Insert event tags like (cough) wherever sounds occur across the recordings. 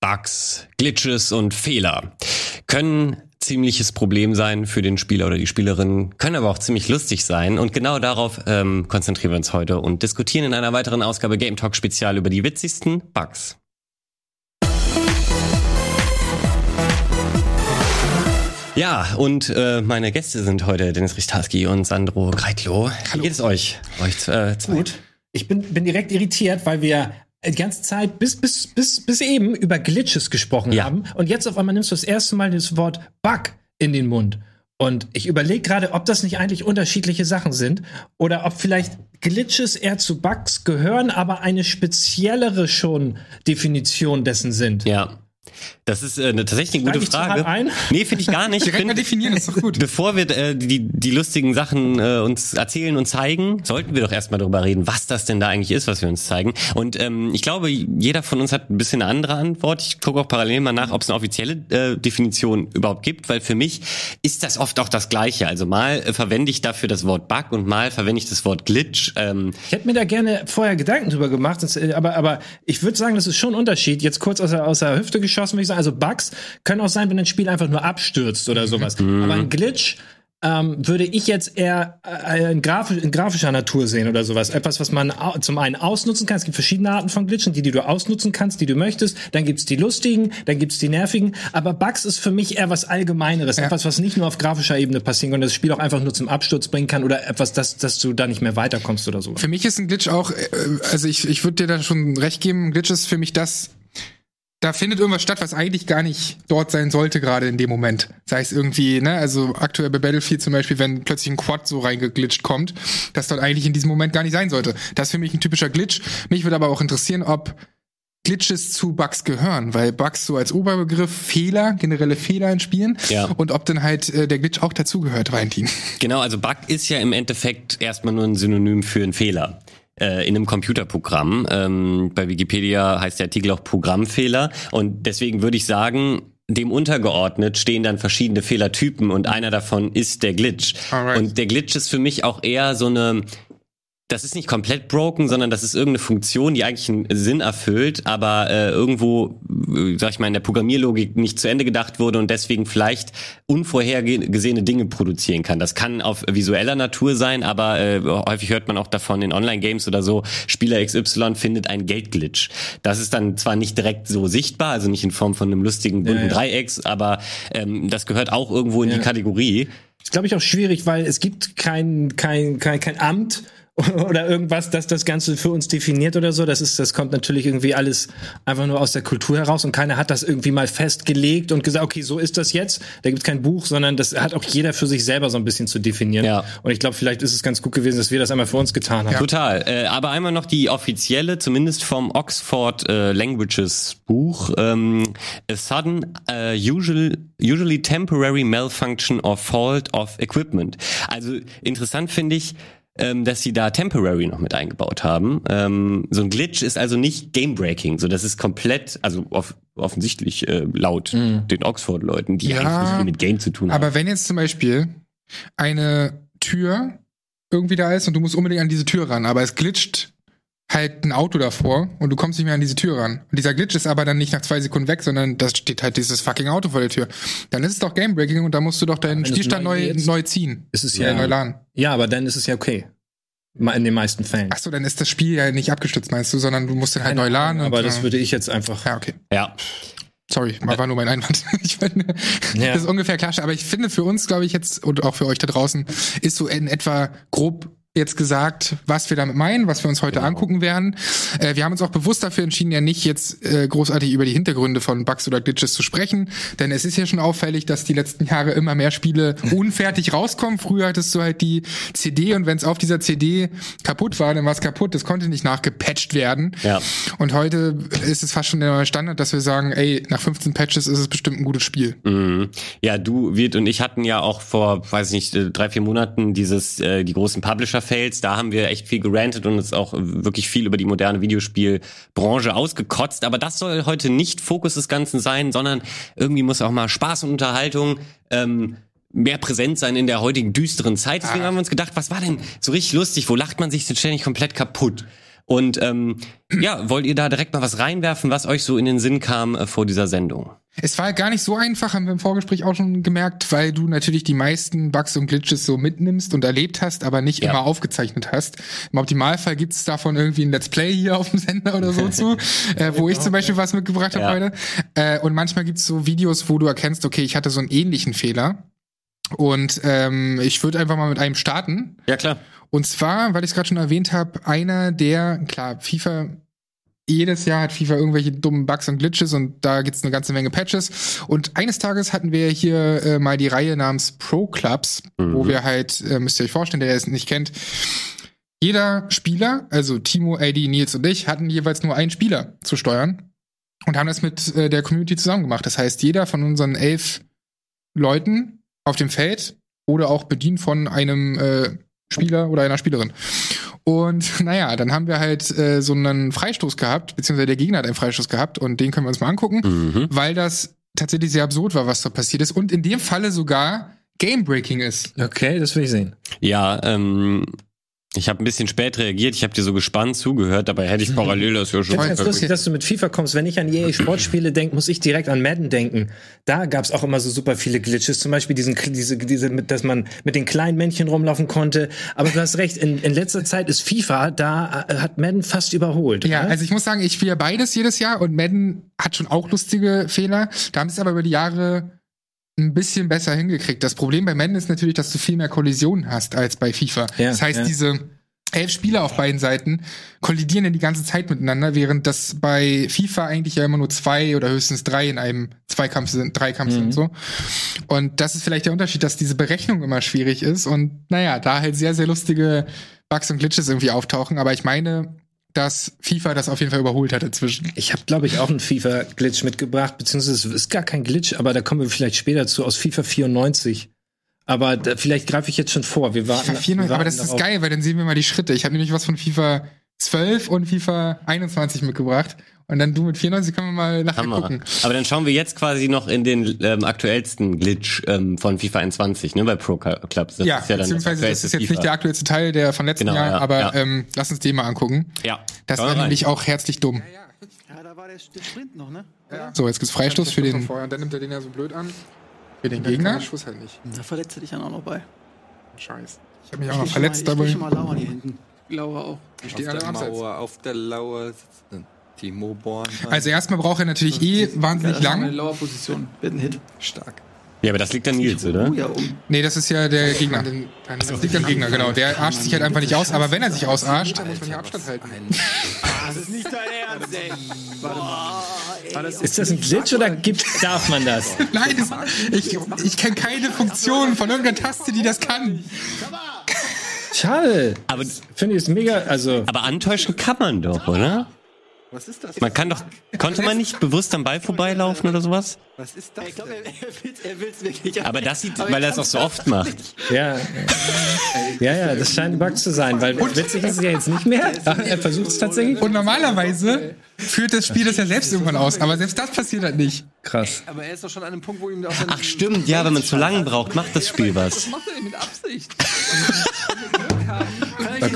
Bugs, Glitches und Fehler können ziemliches Problem sein für den Spieler oder die Spielerin, können aber auch ziemlich lustig sein. Und genau darauf ähm, konzentrieren wir uns heute und diskutieren in einer weiteren Ausgabe Game Talk Spezial über die witzigsten Bugs. Ja, und äh, meine Gäste sind heute Dennis Richtarski und Sandro Greitlo. Wie geht es euch? Euch äh, Gut. Ich bin, bin direkt irritiert, weil wir die ganze Zeit bis, bis, bis, bis eben über Glitches gesprochen Ja. haben. Und jetzt auf einmal nimmst du das erste Mal das Wort Bug in den Mund. Und ich überlege gerade, ob das nicht eigentlich unterschiedliche Sachen sind oder ob vielleicht Glitches eher zu Bugs gehören, aber eine speziellere schon Definition dessen sind. Ja. Das ist äh, eine, tatsächlich eine gute Frage. ein? (laughs) Nee, finde ich gar nicht. Ich (laughs) Direkt mal find, definieren, ist doch gut. (laughs) Bevor wir äh, die, die lustigen Sachen äh, uns erzählen und zeigen, sollten wir doch erstmal darüber reden, was das denn da eigentlich ist, was wir uns zeigen. Und ähm, ich glaube, jeder von uns hat ein bisschen eine andere Antwort. Ich gucke auch parallel mal nach, ob es eine offizielle äh, Definition überhaupt gibt, weil für mich ist das oft auch das Gleiche. Also mal äh, verwende ich dafür das Wort Bug und mal verwende ich das Wort Glitch. Ähm, Ich hätte mir da gerne vorher Gedanken drüber gemacht, das, äh, aber, aber ich würde sagen, das ist schon ein Unterschied. Jetzt kurz aus der, aus der Hüfte geschossen, würde ich sagen. Also Bugs können auch sein, wenn ein Spiel einfach nur abstürzt oder sowas. Aber ein Glitch ähm, würde ich jetzt eher äh, in, grafisch, in grafischer Natur sehen oder sowas. Etwas, was man zum einen ausnutzen kann. Es gibt verschiedene Arten von Glitchen, die, die du ausnutzen kannst, die du möchtest. Dann gibt's die lustigen, dann gibt's die nervigen. Aber Bugs ist für mich eher was Allgemeineres. Etwas, was nicht nur auf grafischer Ebene passieren kann und das Spiel auch einfach nur zum Absturz bringen kann oder etwas, dass, dass du da nicht mehr weiterkommst oder so. Für mich ist ein Glitch auch, äh, also ich, ich würde dir da schon recht geben, ein Glitch ist für mich das, da findet irgendwas statt, was eigentlich gar nicht dort sein sollte, gerade in dem Moment. Sei es irgendwie, ne, also aktuell bei Battlefield zum Beispiel, wenn plötzlich ein Quad so reingeglitscht kommt, das dort eigentlich in diesem Moment gar nicht sein sollte. Das ist für mich ein typischer Glitch. Mich würde aber auch interessieren, ob Glitches zu Bugs gehören, weil Bugs so als Oberbegriff Fehler, generelle Fehler in Spielen Ja. und ob dann halt äh, der Glitch auch dazugehört, Valentin. Genau, also Bug ist ja im Endeffekt erstmal nur ein Synonym für einen Fehler äh, in einem Computerprogramm. Ähm, bei Wikipedia heißt der Artikel auch Programmfehler und deswegen würde ich sagen, dem untergeordnet stehen dann verschiedene Fehlertypen und einer davon ist der Glitch. Alright. Und der Glitch ist für mich auch eher so eine das ist nicht komplett broken, sondern das ist irgendeine Funktion, die eigentlich einen Sinn erfüllt, aber äh, irgendwo, äh, sag ich mal, in der Programmierlogik nicht zu Ende gedacht wurde und deswegen vielleicht unvorhergesehene Dinge produzieren kann. Das kann auf visueller Natur sein, aber äh, häufig hört man auch davon in Online-Games oder so, Spieler XY findet einen Geldglitch. Das ist dann zwar nicht direkt so sichtbar, also nicht in Form von einem lustigen bunten Ja, ja. Dreiecks, aber ähm, das gehört auch irgendwo in die Ja. Kategorie. ist, glaube ich, auch schwierig, weil es gibt kein, kein, kein, kein Amt (laughs) oder irgendwas, das das Ganze für uns definiert oder so. Das ist, das kommt natürlich irgendwie alles einfach nur aus der Kultur heraus und keiner hat das irgendwie mal festgelegt und gesagt, okay, so ist das jetzt. Da gibt es kein Buch, sondern das hat auch jeder für sich selber so ein bisschen zu definieren. Ja. Und ich glaube, vielleicht ist es ganz gut gewesen, dass wir das einmal für uns getan haben. Total. Äh, aber einmal noch die offizielle, zumindest vom Oxford äh, Languages Buch. Ähm, a sudden, äh, usual, usually temporary malfunction or fault of equipment. Also interessant finde ich, ähm, dass sie da temporary noch mit eingebaut haben. Ähm, so ein Glitch ist also nicht Game-Breaking. So, das ist komplett, also off offensichtlich äh, laut den Oxford-Leuten, die Ja, eigentlich nicht viel mit Game zu tun haben. Aber wenn jetzt zum Beispiel eine Tür irgendwie da ist und du musst unbedingt an diese Tür ran, aber es glitscht halt ein Auto davor und du kommst nicht mehr an diese Tür ran. Und dieser Glitch ist aber dann nicht nach zwei Sekunden weg, sondern da steht halt dieses fucking Auto vor der Tür. Dann ist es doch Gamebreaking und da musst du doch deinen Spielstand neu neu, ziehen. Ist es ja, neu laden. ja, aber dann ist es ja okay. In den meisten Fällen. Achso, dann ist das Spiel ja nicht abgestürzt, meinst du, sondern du musst den halt neu laden. aber und, das würde ich jetzt einfach. Ja, okay. ja. Sorry, war nur mein Einwand. (laughs) Ich meine, Ja. Das ist ungefähr klar. Aber ich finde für uns, glaube ich, jetzt und auch für euch da draußen, ist so in etwa grob jetzt gesagt, was wir damit meinen, was wir uns heute angucken werden. Äh, wir haben uns auch bewusst dafür entschieden, ja nicht jetzt äh, großartig über die Hintergründe von Bugs oder Glitches zu sprechen, denn es ist ja schon auffällig, dass die letzten Jahre immer mehr Spiele (laughs) unfertig rauskommen. Früher hattest du halt die CD und wenn es auf dieser CD kaputt war, dann war es kaputt. Das konnte nicht nachgepatcht werden. Ja. Und heute ist es fast schon der neue Standard, dass wir sagen, ey, nach 15 Patches ist es bestimmt ein gutes Spiel. Mhm. Ja, du, Wirt und ich hatten ja auch vor, weiß ich nicht, äh, drei, vier Monaten dieses, äh, die großen Publisher-Fails. Da haben wir echt viel gerantet und uns auch wirklich viel über die moderne Videospielbranche ausgekotzt. Aber das soll heute nicht Fokus des Ganzen sein, sondern irgendwie muss auch mal Spaß und Unterhaltung ähm, mehr präsent sein in der heutigen düsteren Zeit. Deswegen Ah. haben wir uns gedacht, was war denn so richtig lustig? Wo lacht man sich denn ständig komplett kaputt? Und ähm, ja, wollt ihr da direkt mal was reinwerfen, was euch so in den Sinn kam äh, vor dieser Sendung? Es war gar nicht so einfach, haben wir im Vorgespräch auch schon gemerkt, weil du natürlich die meisten Bugs und Glitches so mitnimmst und erlebt hast, aber nicht Ja. immer aufgezeichnet hast. Im Optimalfall gibt es davon irgendwie ein Let's Play hier auf dem Sender oder so zu, (laughs) äh, wo ich zum Beispiel was mitgebracht habe Ja. heute. Äh, und manchmal gibt es so Videos, wo du erkennst, okay, ich hatte so einen ähnlichen Fehler. Und ähm, ich würde einfach mal mit einem starten. Ja, klar. Und zwar, weil ich es gerade schon erwähnt habe, einer der, klar, FIFA, jedes Jahr hat FIFA irgendwelche dummen Bugs und Glitches und da gibt's eine ganze Menge Patches. Und eines Tages hatten wir hier äh, mal die Reihe namens Pro Clubs, wo wir halt, äh, müsst ihr euch vorstellen, der es nicht kennt, jeder Spieler, also Timo, AD, Nils und ich, hatten jeweils nur einen Spieler zu steuern und haben das mit äh, der Community zusammen gemacht. Das heißt, jeder von unseren elf Leuten auf dem Feld wurde auch bedient von einem äh, Spieler oder einer Spielerin. Und (laughs) naja, dann haben wir halt äh, so einen Freistoß gehabt, beziehungsweise der Gegner hat einen Freistoß gehabt und den können wir uns mal angucken, Mhm. weil das tatsächlich sehr absurd war, was da passiert ist und in dem Falle sogar Game-Breaking ist. Okay, das will ich sehen. Ja, ähm, ich habe ein bisschen spät reagiert. Ich habe dir so gespannt zugehört, dabei hätte ich parallel das ja Ich schon. finde ganz lustig, dass du mit FIFA kommst. Wenn ich an EA Sportspiele denke, muss ich direkt an Madden denken. Da gab's auch immer so super viele Glitches. Zum Beispiel diesen, diese, diese, mit, dass man mit den kleinen Männchen rumlaufen konnte. Aber du hast recht, in, in letzter Zeit ist FIFA, da äh, hat Madden fast überholt. Ja, oder? also ich muss sagen, ich spiele beides jedes Jahr und Madden hat schon auch lustige Fehler. Da haben sie aber über die Jahre ein bisschen besser hingekriegt. Das Problem bei Madden ist natürlich, dass du viel mehr Kollisionen hast als bei FIFA. Ja, das heißt, ja. diese elf Spieler auf beiden Seiten kollidieren ja die ganze Zeit miteinander, während das bei FIFA eigentlich ja immer nur zwei oder höchstens drei in einem Zweikampf sind, Dreikampf Mhm. sind so. Und das ist vielleicht der Unterschied, dass diese Berechnung immer schwierig ist und naja, da halt sehr, sehr lustige Bugs und Glitches irgendwie auftauchen. Aber ich meine, dass FIFA das auf jeden Fall überholt hat inzwischen. Ich habe, glaube ich, auch einen FIFA-Glitch mitgebracht, beziehungsweise es ist gar kein Glitch, aber da kommen wir vielleicht später zu, aus FIFA 94. Aber da, vielleicht greife ich jetzt schon vor. Wir warten, FIFA 94, wir aber warten das ist darauf. geil, weil dann sehen wir mal die Schritte. Ich habe nämlich was von FIFA 12 und FIFA 21 mitgebracht. Und dann du mit 94 können wir mal nachher Hammer. gucken. Aber dann schauen wir jetzt quasi noch in den ähm, aktuellsten Glitch ähm, von FIFA 21, ne, bei Pro Clubs. Das ja, ist ja dann beziehungsweise das ist aktuellste jetzt nicht der aktuellste Teil der von letzten Genau, Jahr, ja, aber ja. Ähm, lass uns den mal angucken. Ja. Das Schauen war nämlich auch herzlich dumm. Ja, da war der, der Sprint noch, ne? So, jetzt gibt's Freistoß für den, Vorher, und dann nimmt er den ja so blöd an. für den Gegner. der Schuss halt nicht. Da verletzt er dich dann auch noch bei. Scheiß. Ich habe mich auch Ich noch verletzt mal, dabei. Ich geh schon mal lauern hier hinten. Lauer auch. Die Auf stehen alle der am. Mauer, auf der Lauer sitzt ein Timo Born. Also erstmal braucht er natürlich eh wahnsinnig eine lang. Lauerposition. Wird ein Hit. stark. Ja, aber das liegt an Nils, oder? Oh. Nee, das ist ja der Gegner. Das liegt am Gegner, genau. Der arscht sich halt einfach nicht aus. Aber wenn er sich ausarscht, muss man hier Abstand halten. Das ist nicht dein Ernst, ey. Ist das ein Glitch oder gibt, darf man das? (laughs) Nein, das, ich, ich kenne keine Funktion von irgendeiner Taste, die das kann. Schade. Aber, Finde ich es mega, also. aber antäuschen kann man doch, oder? Was ist das? Man kann doch, konnte man nicht bewusst am Ball vorbeilaufen oder sowas? Was ist das? Ich glaube, denn? er, er will's, er will's wirklich. Aber das sieht, Aber weil er es auch so oft macht. Ja. Ja, ja, das scheint ein Bug zu sein, weil witzig ist es ja jetzt nicht mehr. (laughs) Er versucht es tatsächlich. Und normalerweise führt das Spiel das ja selbst irgendwann aus. Aber selbst das passiert halt nicht. Krass. Aber er ist doch schon an einem Punkt, wo ihm auch Ach stimmt, ja, wenn man zu lang braucht, macht das Spiel was. Das macht er nicht mit Absicht. (laughs)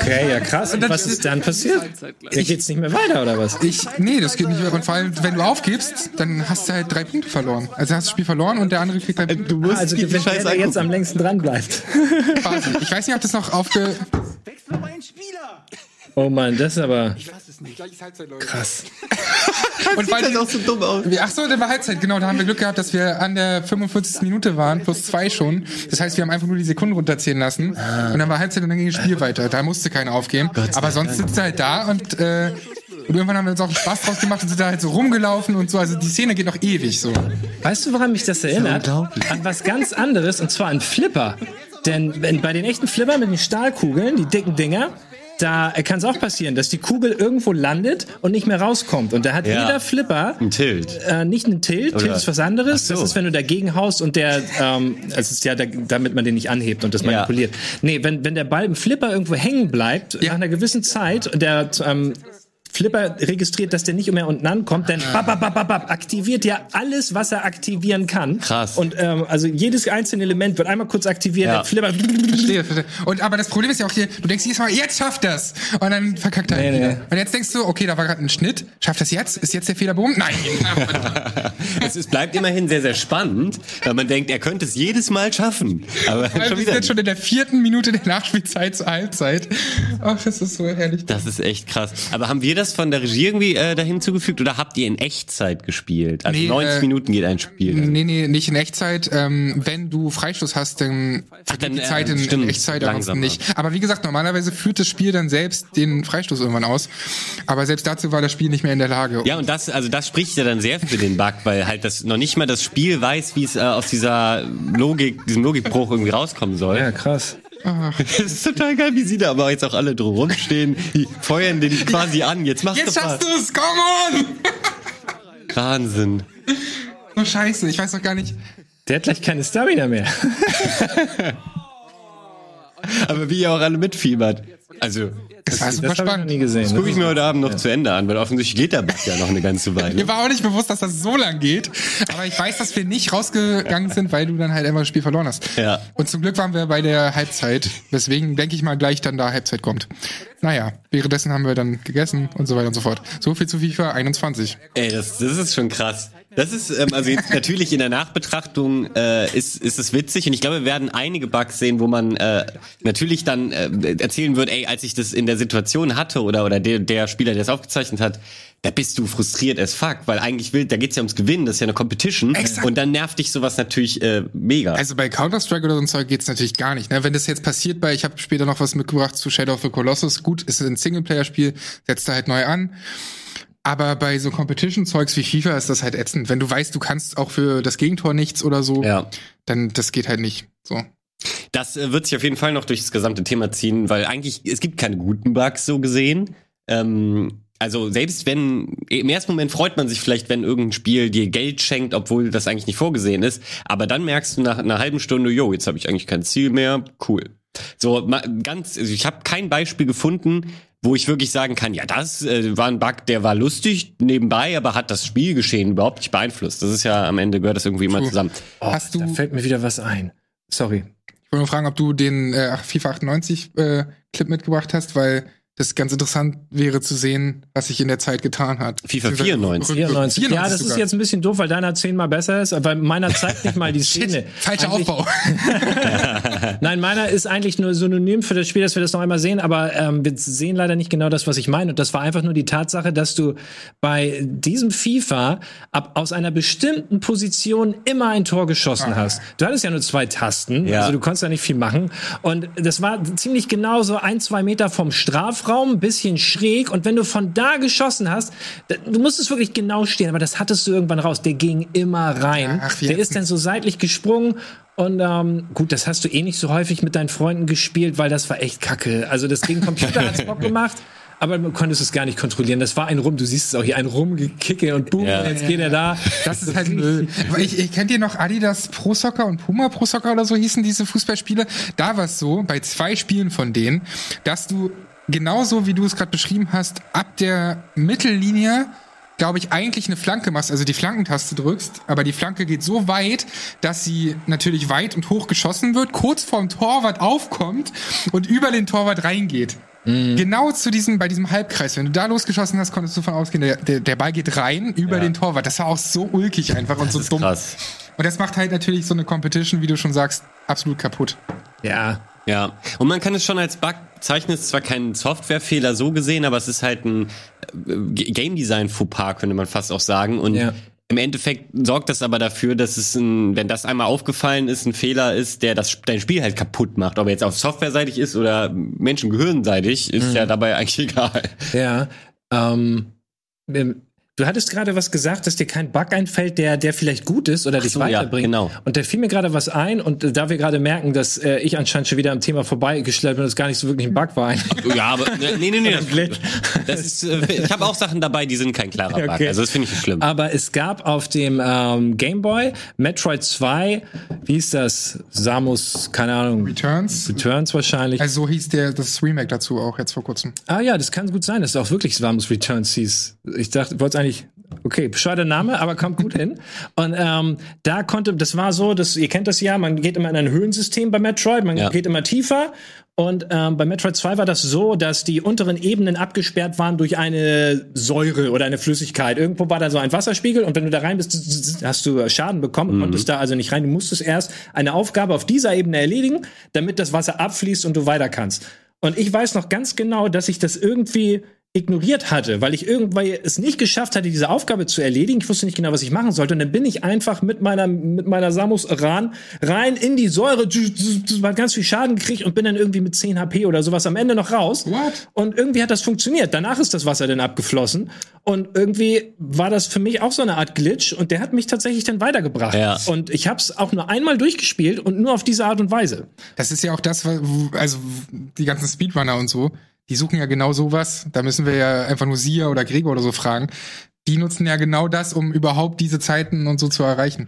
Okay, ja krass. Und was ist dann passiert? Ja, geht's nicht mehr weiter oder was? Ich, nee, das geht nicht mehr. Und vor allem, wenn du aufgibst, dann hast du halt drei Punkte verloren. Also hast du das Spiel verloren und der andere kriegt drei Punkte. Ah, also gewinnt der, der jetzt am längsten dran bleibt. Ich weiß nicht, ob das noch aufge... Wechsel mal einen Spieler. Oh Mann, das ist aber Ich weiß es nicht. Gleiches Halbzeit, Leute. krass. (laughs) Und weil Sieht halt auch so dumm aus. Ach so, der war Halbzeit, genau. Da haben wir Glück gehabt, dass wir an der 45. Minute waren, plus zwei schon. Das heißt, wir haben einfach nur die Sekunden runterzählen lassen. Und dann war Halbzeit und dann ging das Spiel weiter. Da musste keiner aufgeben. Aber sonst sitzt er halt da und, äh, und irgendwann haben wir uns auch einen Spaß draus gemacht und sind da halt so rumgelaufen und so. Also die Szene geht noch ewig so. Weißt du, woran mich das erinnert? An was ganz anderes, und zwar an Flipper. Denn wenn, bei den echten Flipper mit den Stahlkugeln, die dicken Dinger, da kann es auch passieren, dass die Kugel irgendwo landet und nicht mehr rauskommt. Und da hat Ja. jeder Flipper Ein Tilt. äh, nicht einen Tilt, Tilt Oder- ist was anderes. So. Das ist, wenn du dagegen haust und der, ähm, es ist ja, da, damit man den nicht anhebt und das manipuliert. Nee, wenn, wenn der Ball im Flipper irgendwo hängen bleibt, Ja. nach einer gewissen Zeit, und der ähm, Flipper registriert, dass der nicht mehr unten ankommt, dann bap, bap, bap, bap, bap, aktiviert ja alles, was er aktivieren kann. Krass. Und ähm, also jedes einzelne Element wird einmal kurz aktiviert. Ja. Flipper Verstehe, verstehe. Und aber das Problem ist ja auch hier, du denkst jedes Mal, jetzt schafft das. Und dann verkackt er Nee, wieder. nee. Und jetzt denkst du, okay, da war gerade ein Schnitt. Schafft das jetzt? Ist jetzt der Fehler behoben? Nein. (laughs) es ist, bleibt immerhin sehr, sehr spannend, weil man denkt, er könnte es jedes Mal schaffen. Aber Wir schon sind wieder. jetzt schon in der vierten Minute der Nachspielzeit zur Halbzeit. Ach, das ist so herrlich. Das ist echt krass. Aber haben wir das von der Regie irgendwie äh, dahin zugefügt oder habt ihr in Echtzeit gespielt? Also Nee, 90 äh, Minuten geht ein Spiel. Nee, nee, nicht in Echtzeit. Ähm, wenn du Freistoß hast, dann vergeht dann, die Zeit äh, in, stimmt, in Echtzeit, ansonsten nicht. Aber wie gesagt, normalerweise führt das Spiel dann selbst den Freistoß irgendwann aus. Aber selbst dazu war das Spiel nicht mehr in der Lage. Ja, und das, also das spricht ja dann sehr für den Bug, weil halt das noch nicht mal das Spiel weiß, wie es äh, aus dieser Logik, diesem Logikbruch irgendwie rauskommen soll. Ja, krass. (laughs) Das ist total geil, wie sie da aber jetzt auch alle drum rumstehen. Die feuern den quasi an. Jetzt machst Jetzt du schaffst was. du es, come on! Wahnsinn. So scheiße, ich weiß doch gar nicht. Der hat gleich keine Stamina mehr. (laughs) Aber wie ihr auch alle mitfiebert. Also, Das war super Das habe ich noch spannend. nie gesehen. das gucke ich mir heute Abend noch zu Ende an, weil offensichtlich geht der Bug ja noch eine ganze (laughs) Weile. Mir war auch nicht bewusst, dass das so lang geht. Aber ich weiß, dass wir nicht rausgegangen sind, weil du dann halt einfach das Spiel verloren hast. Ja. Und zum Glück waren wir bei der Halbzeit. Deswegen denke ich mal gleich dann da Halbzeit kommt. Naja, währenddessen haben wir dann gegessen und so weiter und so fort. So viel zu FIFA 21. Ey, das, das ist schon krass. Das ist, ähm, also jetzt natürlich in der Nachbetrachtung äh, ist, ist es witzig und ich glaube, wir werden einige Bugs sehen, wo man äh, natürlich dann äh, erzählen wird, ey, als ich das in der Situation hatte oder, oder der, der Spieler, der es aufgezeichnet hat, da bist du frustriert as fuck, weil eigentlich will, da geht's ja ums Gewinnen, das ist ja eine Competition Exakt. und dann nervt dich sowas natürlich äh, mega. Also bei Counter-Strike oder so ein Zeug geht's natürlich gar nicht. Ne? Wenn das jetzt passiert bei, ich habe später noch was mitgebracht zu Shadow of the Colossus, gut, ist ein Singleplayer-Spiel, setzt da halt neu an. Aber bei so Competition-Zeugs wie FIFA ist das halt ätzend. Wenn du weißt, du kannst auch für das Gegentor nichts oder so, ja. dann das geht halt nicht. So. Das äh, wird sich auf jeden Fall noch durch das gesamte Thema ziehen, weil eigentlich, es gibt keine guten Bugs so gesehen. Ähm, also selbst wenn, im ersten Moment freut man sich vielleicht, wenn irgendein Spiel dir Geld schenkt, obwohl das eigentlich nicht vorgesehen ist. Aber dann merkst du nach einer halben Stunde, yo, jetzt habe ich eigentlich kein Ziel mehr, cool. So ganz, also ich habe kein Beispiel gefunden, wo ich wirklich sagen kann, ja, das äh, war ein Bug, der war lustig nebenbei, aber hat das Spielgeschehen überhaupt nicht beeinflusst. Das ist ja am Ende gehört das irgendwie immer zusammen. Hast Da du, ich fällt mir wieder was ein. Sorry. wollte nur fragen, ob du den äh, FIFA 98 äh, Clip mitgebracht hast, weil das ganz interessant wäre zu sehen, was sich in der Zeit getan hat. FIFA Beziehungsweise 94. 94. Ja, das ist jetzt ein bisschen doof, weil deiner zehnmal besser ist, aber meiner zeigt nicht mal die (laughs) Szene. Shit, falscher Eigentlich- Aufbau. (laughs) (laughs) Nein, meiner ist eigentlich nur synonym für das Spiel, dass wir das noch einmal sehen, aber ähm, wir sehen leider nicht genau das, was ich meine. Und das war einfach nur die Tatsache, dass du bei diesem FIFA ab aus einer bestimmten Position immer ein Tor geschossen hast. Du hattest ja nur zwei Tasten, Ja. also du konntest ja nicht viel machen. Und das war ziemlich genau so ein, zwei Meter vom Strafraum, ein bisschen schräg. Und wenn du von da geschossen hast, du musstest wirklich genau stehen, aber das hattest du irgendwann raus. Der ging immer rein. Ach, Der ist dann so seitlich gesprungen. Und ähm, gut, das hast du eh nicht so häufig mit deinen Freunden gespielt, weil das war echt kacke. Also das gegen Computer hat's Bock gemacht, aber du konntest es gar nicht kontrollieren. Das war ein Rum, du siehst es auch hier, ein Rumgekicke und boom, Ja. jetzt geht er da. Das ist halt Müll. Ich, ich kennt ihr noch Adidas Pro Soccer und Puma Pro Soccer oder so hießen diese Fußballspiele? Da war es so, bei zwei Spielen von denen, dass du genauso wie du es gerade beschrieben hast, ab der Mittellinie glaube ich, eigentlich eine Flanke machst, also die Flankentaste drückst, aber die Flanke geht so weit, dass sie natürlich weit und hoch geschossen wird, kurz vorm Torwart aufkommt und über den Torwart reingeht. Genau zu diesem, bei diesem Halbkreis. Wenn du da losgeschossen hast, konntest du davon ausgehen, der, der, der Ball geht rein über den Torwart. Das war auch so ulkig einfach und so Das ist dumm. krass. Und das macht halt natürlich so eine Competition, wie du schon sagst, absolut kaputt. Ja, Ja, und man kann es schon als Bug zeichnen, es ist zwar kein Softwarefehler so gesehen, aber es ist halt ein äh, Game Design Fauxpas, könnte man fast auch sagen. Und Ja. im Endeffekt sorgt das aber dafür, dass es ein, wenn das einmal aufgefallen ist, ein Fehler ist, der das dein Spiel halt kaputt macht. Ob er jetzt auf Softwareseitig ist oder Menschengehirnseitig, ist ja dabei (laughs) eigentlich egal. ja. Ähm, Du hattest gerade was gesagt, dass dir kein Bug einfällt, der, der vielleicht gut ist oder dich so, ja, weiterbringt. genau. Und da fiel mir gerade was ein und äh, da wir gerade merken, dass äh, ich anscheinend schon wieder am Thema vorbeigeschleppt bin, das gar nicht so wirklich ein Bug war. Ja, aber nee, nee, nee. (laughs) Das, Glitch. das ist, äh, ich habe auch Sachen dabei, die sind kein klarer Bug. Okay. Also das finde ich nicht schlimm. Aber es gab auf dem ähm, Game Boy Metroid 2, wie hieß das? Samus, keine Ahnung. Returns. Returns wahrscheinlich. Also so hieß der das Remake dazu auch jetzt vor kurzem. ah ja, das kann gut sein, dass es auch wirklich Samus Returns hieß. Ich dachte, wollte eigentlich. Okay, bescheuerter Name, aber kommt gut hin. Und ähm, da konnte, das war so, dass ihr kennt das ja, man geht immer in ein Höhlensystem bei Metroid, man Ja. geht immer tiefer. Und ähm, bei Metroid 2 war das so, dass die unteren Ebenen abgesperrt waren durch eine Säure oder eine Flüssigkeit. Irgendwo war da so ein Wasserspiegel und wenn du da rein bist, hast du Schaden bekommen, konntest da also nicht rein. Du musstest erst eine Aufgabe auf dieser Ebene erledigen, damit das Wasser abfließt und du weiter kannst. Und ich weiß noch ganz genau, dass ich das irgendwie ignoriert hatte, weil ich irgendwann es nicht geschafft hatte, diese Aufgabe zu erledigen. Ich wusste nicht genau, was ich machen sollte. Und dann bin ich einfach mit meiner, mit meiner Samus Ran rein in die Säure, hat ganz viel Schaden gekriegt und bin dann irgendwie mit 10 HP oder sowas am Ende noch raus. What? Und irgendwie hat das funktioniert. Danach ist das Wasser dann abgeflossen. Und irgendwie war das für mich auch so eine Art Glitch und der hat mich tatsächlich dann weitergebracht. Ja. Und ich habe es auch nur einmal durchgespielt und nur auf diese Art und Weise. Das ist ja auch das, also die ganzen Speedrunner und so, die suchen ja genau sowas. Da müssen wir ja einfach nur Sia oder Gregor oder so fragen. Die nutzen ja genau das, um überhaupt diese Zeiten und so zu erreichen.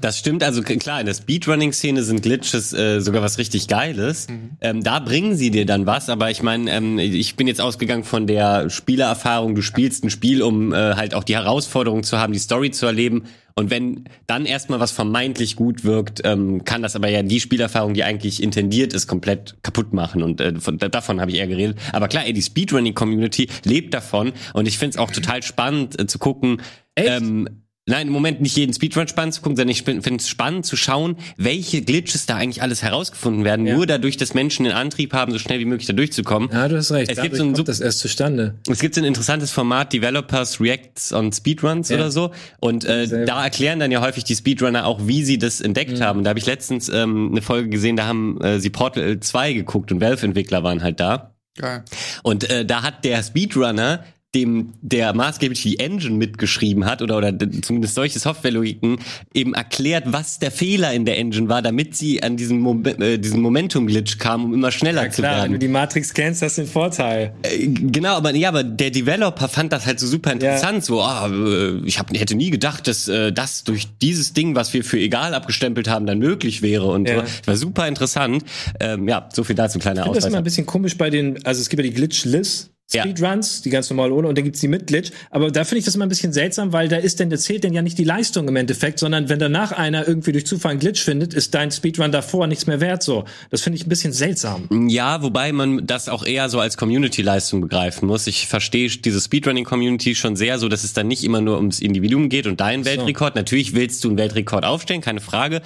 Das stimmt, also klar, in der Speedrunning-Szene sind Glitches äh, sogar was richtig Geiles. Ähm, da bringen sie dir dann was, aber ich meine, ähm, ich bin jetzt ausgegangen von der Spielererfahrung, du spielst ein Spiel, um äh, halt auch die Herausforderung zu haben, die Story zu erleben. Und wenn dann erstmal was vermeintlich gut wirkt, ähm, kann das aber ja die Spielerfahrung, die eigentlich intendiert ist, komplett kaputt machen. Und äh, von, da- davon habe ich eher geredet. Aber klar, ey, die Speedrunning-Community lebt davon. Und ich finde es auch total spannend äh, zu gucken, Echt? ähm, Nein, im Moment nicht jeden Speedrun spannend zu gucken, sondern ich finde es spannend zu schauen, welche Glitches da eigentlich alles herausgefunden werden, Ja. nur dadurch, dass Menschen den Antrieb haben, so schnell wie möglich da durchzukommen. Ja, du hast recht. Es gibt so ein kommt das erst zustande. Es gibt so ein interessantes Format, Developers Reacts on Speedruns Ja. oder so. Und äh, da erklären dann ja häufig die Speedrunner auch, wie sie das entdeckt haben. Und da habe ich letztens ähm, eine Folge gesehen, da haben äh, sie Portal 2 geguckt und Valve-Entwickler waren halt da. Geil. Und äh, da hat der Speedrunner dem der maßgeblich die Engine mitgeschrieben hat oder oder zumindest solche Softwarelogiken eben erklärt, was der Fehler in der Engine war, damit sie an diesen, Mom äh, diesen Momentum-Glitch kam, um immer schneller Ja, zu klar, wenn werden. du die Matrix kennst, hast du den Vorteil. Äh, Genau, aber ja, aber der Developer fand das halt so super interessant. So, ah, äh, ich hab, hätte nie gedacht, dass äh, das durch dieses Ding, was wir für egal abgestempelt haben, dann möglich wäre und Ja. so. War super interessant. Ähm, ja, so viel dazu, kleiner Ich finde das immer Ausweis. ein bisschen komisch bei den, also es gibt ja die Glitchless Ja. Speedruns, die ganz normal ohne, und dann gibt's die mit Glitch. Aber da finde ich das immer ein bisschen seltsam, weil da ist denn, da zählt denn ja nicht die Leistung im Endeffekt, sondern wenn danach einer irgendwie durch Zufall einen Glitch findet, ist dein Speedrun davor nichts mehr wert. So, das finde ich ein bisschen seltsam. Ja, wobei man das auch eher so als Community-Leistung begreifen muss. Ich verstehe diese Speedrunning-Community schon sehr so, dass es dann nicht immer nur ums Individuum geht und deinen Weltrekord. Natürlich willst du einen Weltrekord aufstellen, keine Frage.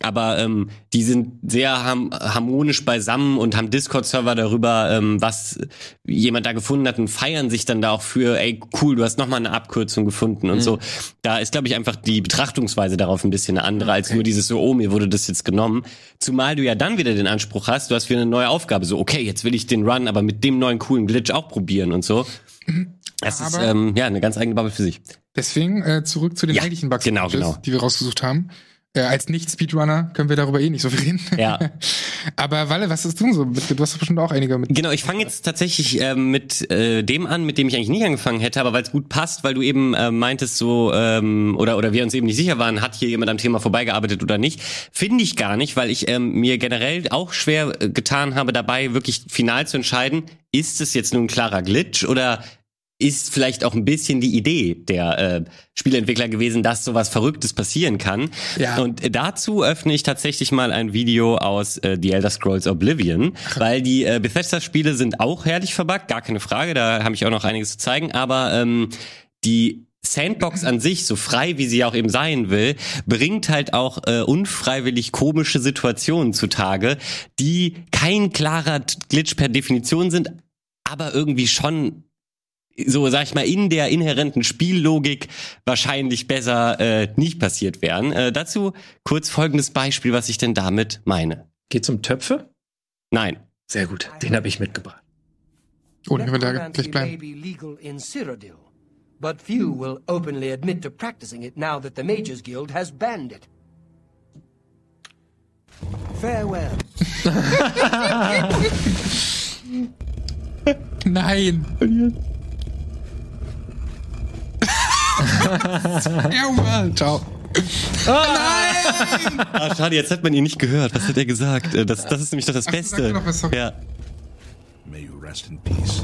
Aber ähm, die sind sehr ham harmonisch beisammen und haben Discord-Server darüber, ähm, was jemand da gefunden hat und feiern sich dann da auch für, ey, cool, du hast nochmal eine Abkürzung gefunden und so. Da ist, glaube ich, einfach die Betrachtungsweise darauf ein bisschen eine andere, als nur dieses so, oh, mir wurde das jetzt genommen. Zumal du ja dann wieder den Anspruch hast, du hast wieder eine neue Aufgabe. So, okay, jetzt will ich den Run aber mit dem neuen coolen Glitch auch probieren und so. Das ist Aber- ähm, ja eine ganz eigene Bubble für sich. Deswegen äh, zurück zu den Ja, eigentlichen Bugs, genau, genau. die wir rausgesucht haben. Äh, als Nicht-Speedrunner können wir darüber eh nicht so viel reden. Ja. (laughs) Aber Walle, was ist du so? Mit, du hast bestimmt auch einige mit. Genau, ich fange jetzt tatsächlich ähm, mit äh, dem an, mit dem ich eigentlich nicht angefangen hätte, aber weil es gut passt, weil du eben äh, meintest so ähm, oder oder wir uns eben nicht sicher waren, hat hier jemand am Thema vorbeigearbeitet oder nicht, finde ich gar nicht, weil ich ähm, mir generell auch schwer äh, getan habe, dabei wirklich final zu entscheiden, ist es jetzt nur ein klarer Glitch oder ist vielleicht auch ein bisschen die Idee der äh, Spieleentwickler gewesen, dass sowas Verrücktes passieren kann. Ja. Und dazu öffne ich tatsächlich mal ein Video aus äh, The Elder Scrolls Oblivion, weil die äh, Bethesda-Spiele sind auch herrlich verbuggt, gar keine Frage, da habe ich auch noch einiges zu zeigen, aber ähm, die Sandbox an sich, so frei wie sie auch eben sein will, bringt halt auch äh, unfreiwillig komische Situationen zutage, die kein klarer Glitch per Definition sind, aber irgendwie schon so sag ich mal in der inhärenten Spiellogik wahrscheinlich besser äh, nicht passiert wären. Äh, dazu kurz folgendes Beispiel, was ich denn damit meine. Geht zum Töpfe? Nein. Sehr gut, den habe ich mitgebracht. Oh, dann können wir da gleich bleiben. but few will openly admit to practicing it now that the Mages Guild has banned it. Farewell. (laughs) Nein. Mann. Ciao. Ah, schade, jetzt hat man ihn nicht gehört. Was hat er gesagt? Äh, Das, das ist nämlich doch das Ach, du Beste. noch was, ja. May you rest in peace.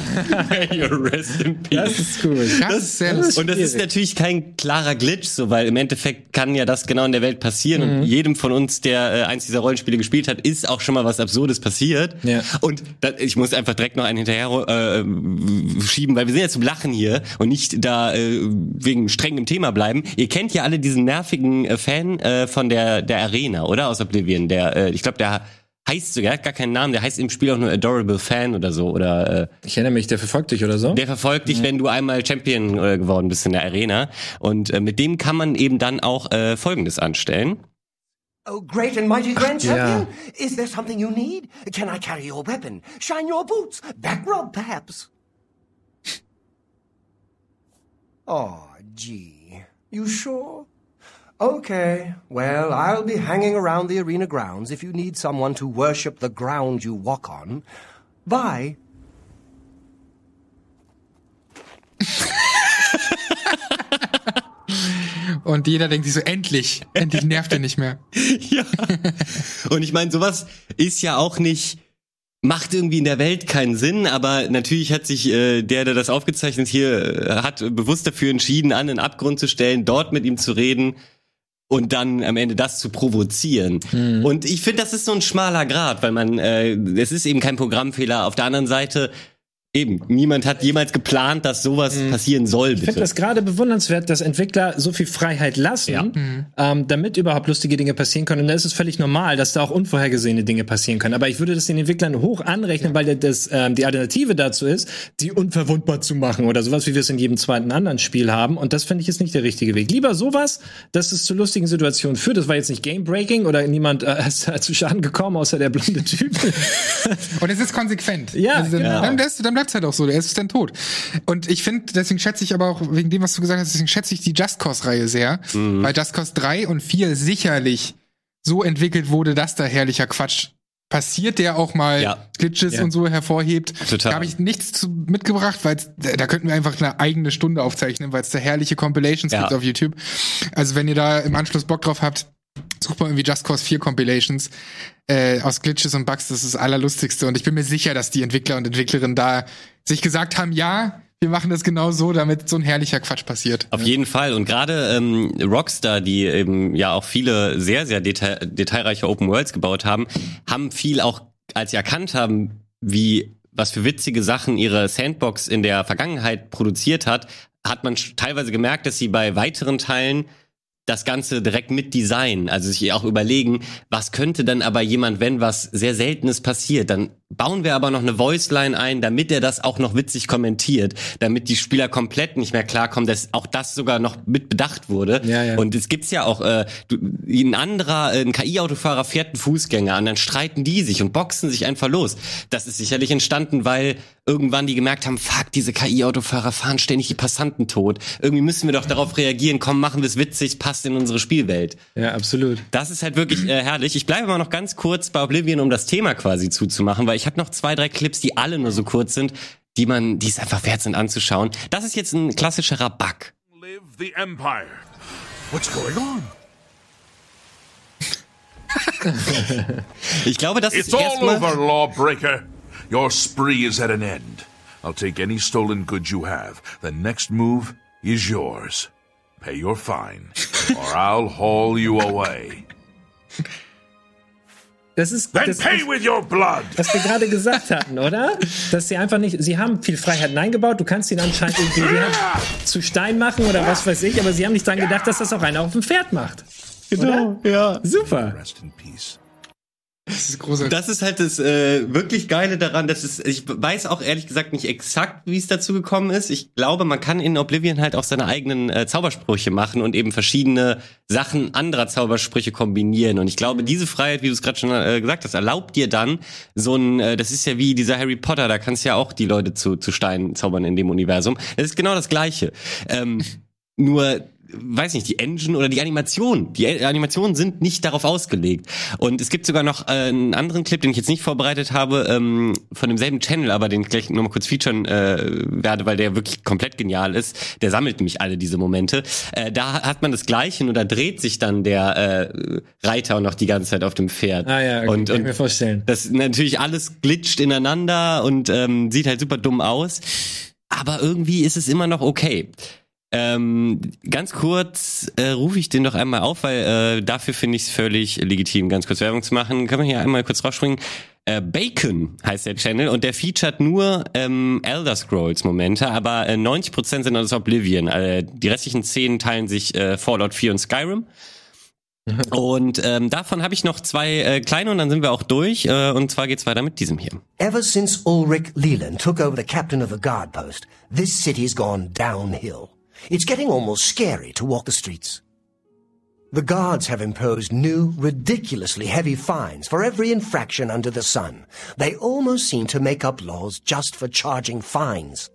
(laughs) May you rest in peace. Das ist cool. Das, ist sehr lustig. Und das ist natürlich kein klarer Glitch, so weil im Endeffekt kann ja das genau in der Welt passieren Mhm. und jedem von uns, der äh, eins dieser Rollenspiele gespielt hat, ist auch schon mal was Absurdes passiert. Ja. Und da, ich muss einfach direkt noch einen hinterher äh, schieben, weil wir sind ja zum Lachen hier und nicht da äh, wegen strengem Thema bleiben. Ihr kennt ja alle diesen nervigen äh, Fan äh, von der der Arena, oder aus Oblivion? Der, äh, ich glaube, der heißt sogar, hat gar keinen Namen, der heißt im Spiel auch nur Adorable Fan oder so oder äh, Ich erinnere mich, der verfolgt dich oder so. der verfolgt dich, wenn du einmal Champion äh, geworden bist in der Arena. Und äh, mit dem kann man eben dann auch äh, Folgendes anstellen. Oh, great and mighty Grand Yeah. Champion! Is there something you need? Can I carry your weapon? Shine your boots? Back rub, perhaps? (laughs) Oh, gee. You sure? Okay, well, I'll be hanging around the arena grounds if you need someone to worship the ground you walk on. Bye. Und jeder denkt sich so, endlich, endlich nervt er nicht mehr. (laughs) ja. Und ich meine, sowas ist ja auch nicht macht irgendwie in der Welt keinen Sinn, aber natürlich hat sich äh, der, der das aufgezeichnet hier äh, hat bewusst dafür entschieden, an den Abgrund zu stellen, dort mit ihm zu reden und dann am Ende das zu provozieren. Und ich finde, das ist so ein schmaler Grad, weil man, äh, es ist eben kein Programmfehler. Auf der anderen Seite eben niemand hat jemals geplant, dass sowas passieren soll. Ich finde Bitte. das gerade bewundernswert, dass Entwickler so viel Freiheit lassen, Ja. ähm, damit überhaupt lustige Dinge passieren können. Und da ist es völlig normal, dass da auch unvorhergesehene Dinge passieren können. Aber ich würde das den Entwicklern hoch anrechnen, weil das ähm, die Alternative dazu ist, die unverwundbar zu machen oder sowas, wie wir es in jedem zweiten anderen Spiel haben. Und das finde ich ist nicht der richtige Weg. Lieber sowas, dass es zu lustigen Situationen führt. Das war jetzt nicht Game-Breaking oder niemand äh, (laughs) ist zu Schaden gekommen, außer der blonde Typ. (laughs) Und es ist konsequent. Ja, also genau. dann, bleibt- dann bleibt es halt auch so. Er ist dann tot. Und ich finde, deswegen schätze ich aber auch, wegen dem, was du gesagt hast, deswegen schätze ich die Just Cause-Reihe sehr. Mhm. Weil Just Cause 3 und 4 sicherlich so entwickelt wurde, dass da herrlicher Quatsch passiert, der auch mal Ja. Glitches Ja. und so hervorhebt. Total. Da habe ich nichts zu mitgebracht, weil da könnten wir einfach eine eigene Stunde aufzeichnen, weil es da herrliche Compilations Ja. gibt auf YouTube. Also wenn ihr da im Anschluss Bock drauf habt, sucht mal irgendwie Just Cause 4 Compilations äh, aus Glitches und Bugs, das ist das Allerlustigste. Und ich bin mir sicher, dass die Entwickler und Entwicklerinnen da sich gesagt haben, ja, wir machen das genau so, damit so ein herrlicher Quatsch passiert. Auf jeden Fall. Und gerade ähm, Rockstar, die eben ja auch viele sehr, sehr detail detailreiche Open Worlds gebaut haben, haben viel auch, als sie erkannt haben, wie was für witzige Sachen ihre Sandbox in der Vergangenheit produziert hat, hat man teilweise gemerkt, dass sie bei weiteren Teilen das Ganze direkt mit designen, also sich auch überlegen, was könnte dann aber jemand, wenn was sehr Seltenes passiert, dann bauen wir aber noch eine Voiceline ein, damit er das auch noch witzig kommentiert, damit die Spieler komplett nicht mehr klarkommen, dass auch das sogar noch mit bedacht wurde. Ja, ja. Und es gibt's ja auch, äh, ein anderer, äh, ein KI-Autofahrer fährt einen Fußgänger an, dann streiten die sich und boxen sich einfach los. Das ist sicherlich entstanden, weil irgendwann die gemerkt haben, fuck, diese KI-Autofahrer fahren ständig die Passanten tot. Irgendwie müssen wir doch darauf reagieren, komm, machen wir es witzig, passt in unsere Spielwelt. ja, absolut. Das ist halt wirklich äh, herrlich. Ich bleibe mal noch ganz kurz bei Oblivion, um das Thema quasi zuzumachen, weil ich habe noch zwei, drei Clips, die alle nur so kurz sind, die man, die es einfach wert sind anzuschauen. Das ist jetzt ein klassischerer Bug. Live the Empire. What's going on? Ich glaube, das It's ist all erstmal over, lawbreaker. Your spree is at an end. I'll take any stolen goods you have. The next move is yours. Pay your fine, or I'll haul you away. Das ist Then das, pay with your blood. was wir gerade gesagt hatten, oder? Dass sie einfach nicht, sie haben viel Freiheit eingebaut, du kannst ihn anscheinend irgendwie ja, zu Stein machen oder was weiß ich, aber sie haben nicht dran gedacht, dass das auch einer auf dem Pferd macht. Genau, ja. Super. Rest in peace. Das ist großartig. Das ist halt das äh, wirklich Geile daran, dass es, ich weiß auch ehrlich gesagt nicht exakt, wie es dazu gekommen ist. Ich glaube, man kann in Oblivion halt auch seine eigenen äh, Zaubersprüche machen und eben verschiedene Sachen anderer Zaubersprüche kombinieren. Und ich glaube, diese Freiheit, wie du es gerade schon äh, gesagt hast, erlaubt dir dann so ein, äh, das ist ja wie dieser Harry Potter, da kannst du ja auch die Leute zu, zu Steinen zaubern in dem Universum. Das ist genau das Gleiche. Ähm, (laughs) nur weiß nicht, die Engine oder die Animation. Die A- Animationen sind nicht darauf ausgelegt. Und es gibt sogar noch äh, einen anderen Clip, den ich jetzt nicht vorbereitet habe, ähm, von demselben Channel, aber den ich gleich nochmal kurz featuren äh, werde, weil der wirklich komplett genial ist. Der sammelt nämlich alle diese Momente. Äh, da hat man das Gleiche und da dreht sich dann der äh, Reiter noch die ganze Zeit auf dem Pferd. Ah ja, okay, und, kann ich und mir vorstellen. das natürlich alles glitscht ineinander und ähm, sieht halt super dumm aus. Aber irgendwie ist es immer noch okay. Ähm, ganz kurz äh, rufe ich den doch einmal auf, weil äh, dafür finde ich es völlig legitim, ganz kurz Werbung zu machen. Können wir hier einmal kurz rausspringen? Äh, Bacon heißt der Channel und der featuret nur ähm, Elder Scrolls Momente, aber äh, 90% sind aus Oblivion. Äh, die restlichen 10 teilen sich äh, Fallout 4 und Skyrim. Und ähm, davon habe ich noch zwei äh, kleine und dann sind wir auch durch. Äh, und zwar geht's weiter mit diesem hier. Ever since Ulrich Leland took over the captain of the guard post, this city's gone downhill. It's getting almost scary to walk the streets. The guards have imposed new, ridiculously heavy fines for every infraction under the sun. They almost seem to make up laws just for charging fines.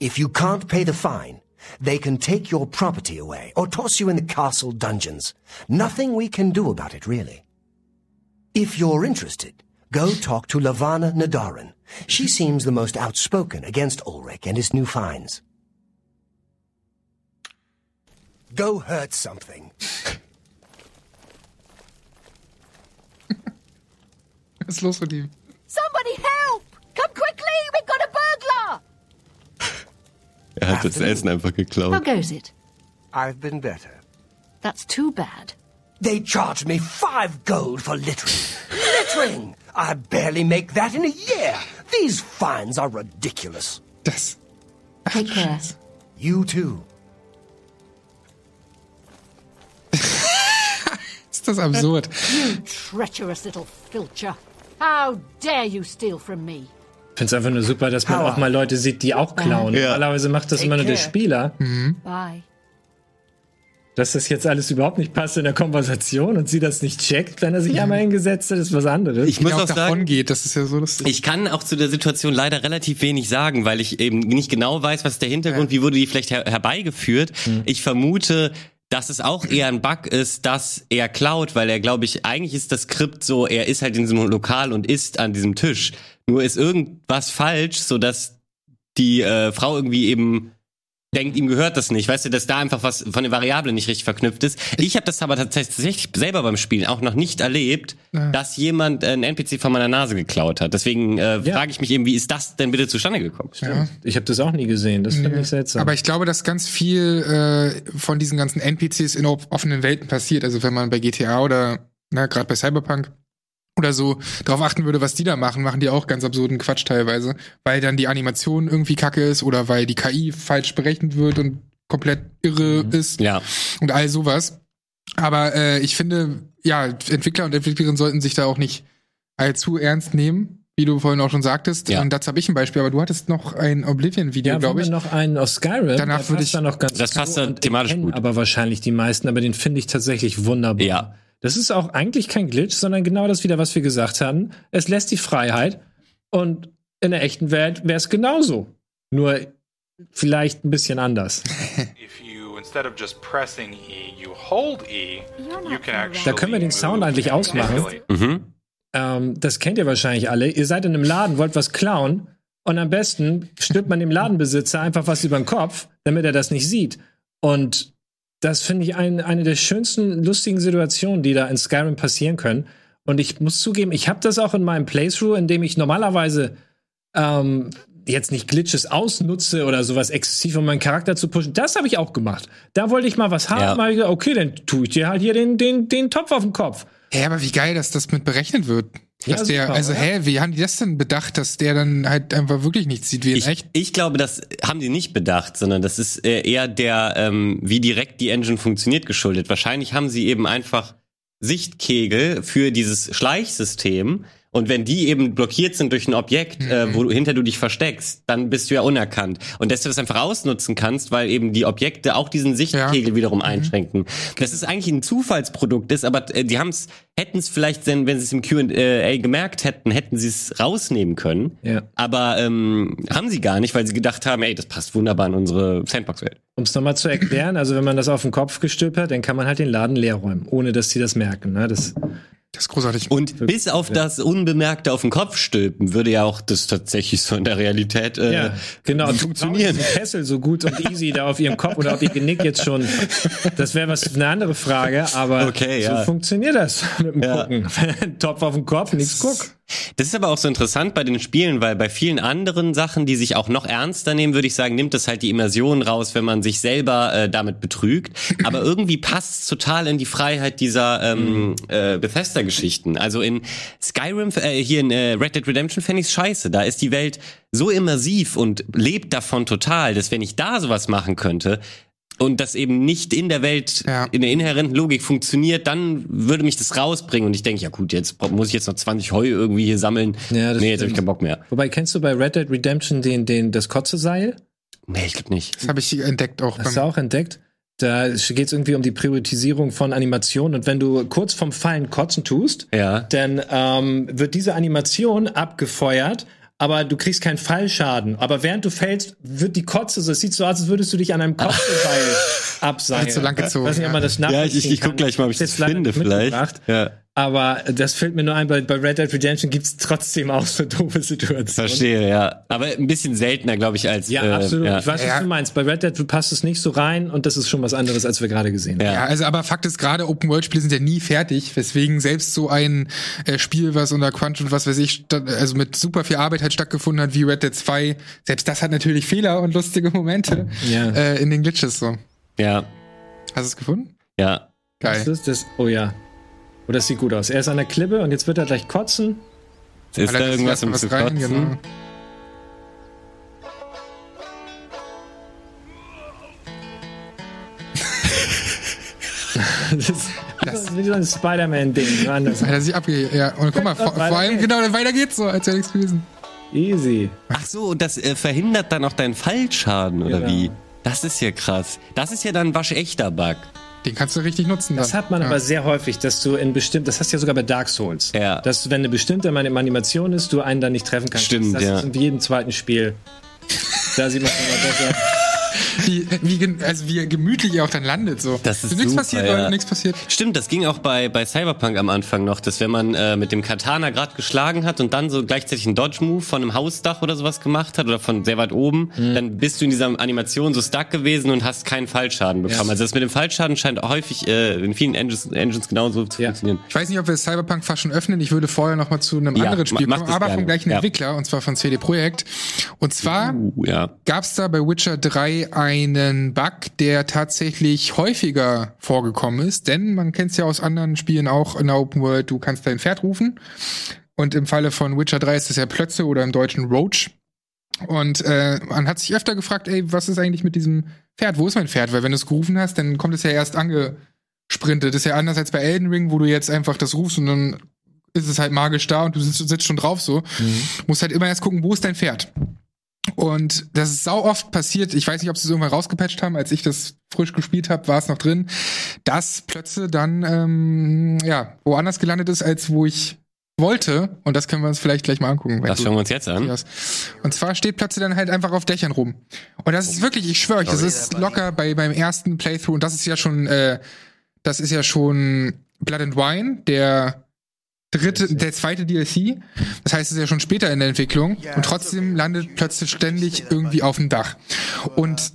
If you can't pay the fine, they can take your property away or toss you in the castle dungeons. Nothing we can do about it, really. If you're interested, go talk to Lavana Nadarin. She seems the most outspoken against Ulrich and his new fines. Go hurt something. Was ist los mit ihm? Somebody help! Come quickly! We've got a burglar! Er hat das Essen einfach How geklaut. goes it? I've been better. That's too bad. They charged me five gold for littering. littering! I barely make that in a year. These fines are ridiculous. Das. Take care. You too. Ist das absurd. Treacherous little filcher. How dare you steal from me? Ich finde es einfach nur super, dass man Power. auch mal Leute sieht, die auch klauen. Ja. Normalerweise macht das Take immer nur der care. Spieler. Bye. Dass das jetzt alles überhaupt nicht passt in der Konversation und sie das nicht checkt, wenn er sich einmal hingesetzt hat, ist was anderes. Ich muss Der auch davon sagen, geht, das ist ja so lustig. ich kann auch zu der Situation leider relativ wenig sagen, weil ich eben nicht genau weiß, was ist der Hintergrund, wie wurde die vielleicht her herbeigeführt. Ich vermute, dass es auch eher ein Bug ist, dass er klaut, weil er, glaube ich, eigentlich ist das Skript so, er ist halt in diesem Lokal und isst an diesem Tisch. Nur ist irgendwas falsch, so dass die äh, Frau irgendwie eben denkt, ihm gehört das nicht. Weißt du, dass da einfach was von den Variablen nicht richtig verknüpft ist. Ich habe das aber tatsächlich selber beim Spielen auch noch nicht erlebt, dass jemand einen NPC von meiner Nase geklaut hat. Deswegen äh, Ja. frage ich mich eben, wie ist das denn bitte zustande gekommen? ja. Ich habe das auch nie gesehen. Das finde ich seltsam. Aber ich glaube, dass ganz viel äh, von diesen ganzen NPCs in offenen Welten passiert. Also wenn man bei GTA oder na, gerade bei Cyberpunk oder so darauf achten würde, was die da machen, machen die auch ganz absurden Quatsch teilweise, weil dann die Animation irgendwie kacke ist oder weil die KI falsch berechnet wird und komplett irre ist Ja, und all sowas. Aber äh, ich finde, ja, Entwickler und Entwicklerinnen sollten sich da auch nicht allzu ernst nehmen, wie du vorhin auch schon sagtest. Ja. Und dazu habe ich ein Beispiel, aber du hattest noch ein Oblivion-Video, ja, glaube ich. noch einen aus Skyrim. Danach würde ich- da noch ganz Das passt zu da und thematisch gut. Aber wahrscheinlich die meisten, aber den finde ich tatsächlich wunderbar. Ja. Das ist auch eigentlich kein Glitch, sondern genau das wieder, was wir gesagt hatten. Es lässt die Freiheit und in der echten Welt wäre es genauso. Nur vielleicht ein bisschen anders. (laughs) if you instead of just pressing E, you hold E, You're not you can correct. actually. Da können wir den Sound eigentlich and ausmachen. mhm. Ähm, das kennt ihr wahrscheinlich alle. Ihr seid in einem Laden, wollt was klauen und am besten stülpt man dem Ladenbesitzer einfach was über den Kopf, damit er das nicht sieht. Und das finde ich ein, eine der schönsten, lustigen Situationen, die da in Skyrim passieren können. Und ich muss zugeben, ich habe das auch in meinem Playthrough, in dem ich normalerweise ähm, jetzt nicht Glitches ausnutze oder sowas exzessiv, um meinen Charakter zu pushen. Das habe ich auch gemacht. Da wollte ich mal was haben, Ja. mal gesagt, okay, dann tue ich dir halt hier den, den, den Topf auf den Kopf. Hä, aber wie geil, dass das mit berechnet wird. Ja, Dass der, super, also oder? hä, wie haben die das denn bedacht, dass der dann halt einfach wirklich nichts sieht wie in Ich, echt? ich glaube, das haben die nicht bedacht, sondern das ist äh, eher der, ähm, wie direkt die Engine funktioniert, geschuldet. Wahrscheinlich haben sie eben einfach Sichtkegel für dieses Schleichsystem. Und wenn die eben blockiert sind durch ein Objekt, äh, wo du, hinter du dich versteckst, dann bist du ja unerkannt. Und dass du das einfach ausnutzen kannst, weil eben die Objekte auch diesen Sichtkegel wiederum einschränken. Das ist eigentlich ein Zufallsprodukt ist, aber äh, die haben es, hätten es vielleicht, wenn, wenn sie es im Q&A gemerkt hätten, hätten sie es rausnehmen können. Ja. Aber ähm, haben sie gar nicht, weil sie gedacht haben, ey, das passt wunderbar in unsere Sandbox-Welt. Um es nochmal zu erklären, also wenn man das auf den Kopf gestülpt hat, dann kann man halt den Laden leer räumen, ohne dass sie das merken. Ne? Das, Das ist großartig. Und bis auf das Unbemerkte auf den Kopf stülpen, würde ja auch das tatsächlich so in der Realität äh, ja, genau. funktionieren. Ein Kessel so gut und easy da auf ihrem Kopf oder auf ihr Genick jetzt schon. Das wäre was eine andere Frage, aber Okay, so ja. funktioniert das mit dem Ja. Gucken. (laughs) Topf auf den Kopf, nichts guck. Das ist aber auch so interessant bei den Spielen, weil bei vielen anderen Sachen, die sich auch noch ernster nehmen, würde ich sagen, nimmt das halt die Immersion raus, wenn man sich selber äh, damit betrügt. Aber irgendwie passt es total in die Freiheit dieser ähm, äh, Bethesda-Geschichten. Also in Skyrim, äh, hier in äh, Red Dead Redemption fände ich scheiße. Da ist die Welt so immersiv und lebt davon total, dass wenn ich da sowas machen könnte, und das eben nicht in der Welt, Ja. in der inhärenten Logik funktioniert, dann würde mich das rausbringen. Und ich denke, ja gut, jetzt muss ich jetzt noch 20 Heu irgendwie hier sammeln. Ja, das nee, jetzt habe ich keinen Bock mehr. Wobei, kennst du bei Red Dead Redemption den, den, das Kotzeseil? Nee, ich glaube nicht. Das habe ich entdeckt auch. Hast du auch entdeckt? Da geht es irgendwie um die Priorisierung von Animationen und wenn du kurz vorm Fallen kotzen tust, Ja. dann ähm, wird diese Animation abgefeuert, aber du kriegst keinen Fallschaden. Aber während du fällst, wird die Kotze so, es sieht so aus, als würdest du dich an einem Kotzeseil (laughs) abseilen. So lang gezogen, Weiß nicht, ob man das Ja, ich, ich, ich guck gleich mal, ob ich das leider finde vielleicht. Ja, Aber das fällt mir nur ein, bei, bei Red Dead Redemption gibt's trotzdem auch so doofe Situationen. verstehe, ja. Aber ein bisschen seltener, glaube ich, als Ja, äh, absolut. Ja. Ich weiß, was Ja. du meinst. Bei Red Dead passt es nicht so rein und das ist schon was anderes, als wir gerade gesehen haben. Ja. ja, also aber Fakt ist, gerade Open-World-Spiele sind ja nie fertig, weswegen selbst so ein äh, Spiel, was unter Crunch und was weiß ich, statt, also mit super viel Arbeit halt stattgefunden hat, wie Red Dead 2, selbst das hat natürlich Fehler und lustige Momente Ja. äh, in den Glitches so. ja, Hast du es gefunden? ja. Das Geil. ist das, oh ja. Oh, das sieht gut aus. Er ist an der Klippe und jetzt wird er gleich kotzen. Ist da Allerdings irgendwas um zu rein, kotzen? genau. (laughs) Das ist, das ist wie so ein Spider-Man-Ding. nur anders. Hat er sich abge... Ja, und guck mal, vor, vor allem, genau, weiter geht's so, als wäre nichts gewesen. Easy. Ach so, und das äh, verhindert dann auch deinen Fallschaden, oder Genau. wie? Das ist ja krass. Das ist ja dann ein waschechter Bug. Den kannst du richtig nutzen Das dann. hat man ja. aber sehr häufig, dass du in bestimmt, das hast du ja sogar bei Dark Souls, Ja. dass wenn eine bestimmte Man- Animation ist, du einen dann nicht treffen kannst. Stimmt, das ja. ist in jedem zweiten Spiel. Da sieht man immer besser. Wie, wie, also wie gemütlich er auch dann landet. So. Das ist nichts super, passiert, ja. Leute, nichts passiert. Stimmt, das ging auch bei, bei Cyberpunk am Anfang noch, dass wenn man äh, mit dem Katana gerade geschlagen hat und dann so gleichzeitig einen Dodge-Move von einem Hausdach oder sowas gemacht hat oder von sehr weit oben, Mhm. dann bist du in dieser Animation so stuck gewesen und hast keinen Fallschaden bekommen. Ja. Also das mit dem Fallschaden scheint häufig äh, in vielen Engines, Engines genauso zu Ja. funktionieren. Ich weiß nicht, ob wir Cyberpunk fast schon öffnen. Ich würde vorher noch mal zu einem anderen Spiel kommen, aber gerne. vom gleichen. Entwickler, und zwar von CD Projekt. Und zwar Uh, ja. gab's da bei Witcher 3 einen Bug, der tatsächlich häufiger vorgekommen ist, denn man kennt es ja aus anderen Spielen auch in der Open World, du kannst dein Pferd rufen. Und im Falle von Witcher 3 ist es ja Plötze oder im Deutschen Roach. Und äh, man hat sich öfter gefragt, ey, was ist eigentlich mit diesem Pferd? Wo ist mein Pferd? Weil wenn du es gerufen hast, dann kommt es ja erst angesprintet. Das ist ja anders als bei Elden Ring, wo du jetzt einfach das rufst und dann ist es halt magisch da und du sitzt, sitzt schon drauf so. Musst halt immer erst gucken, wo ist dein Pferd? Und das ist sau oft passiert. Ich weiß nicht, ob sie es irgendwann rausgepatcht haben. Als ich das frisch gespielt habe, war es noch drin, dass Plötze dann ähm, ja woanders gelandet ist, als wo ich wollte. Und das können wir uns vielleicht gleich mal angucken. Das schauen wir uns jetzt an. und zwar steht Plötze dann halt einfach auf Dächern rum. Und das ist wirklich, ich schwöre euch, das ist locker bei beim ersten Playthrough. Und das ist ja schon, äh, das ist ja schon Blood and Wine, der dritte, der zweite DLC. Das heißt, es ist ja schon später in der Entwicklung. Und trotzdem landet Plötze ständig irgendwie auf dem Dach. Und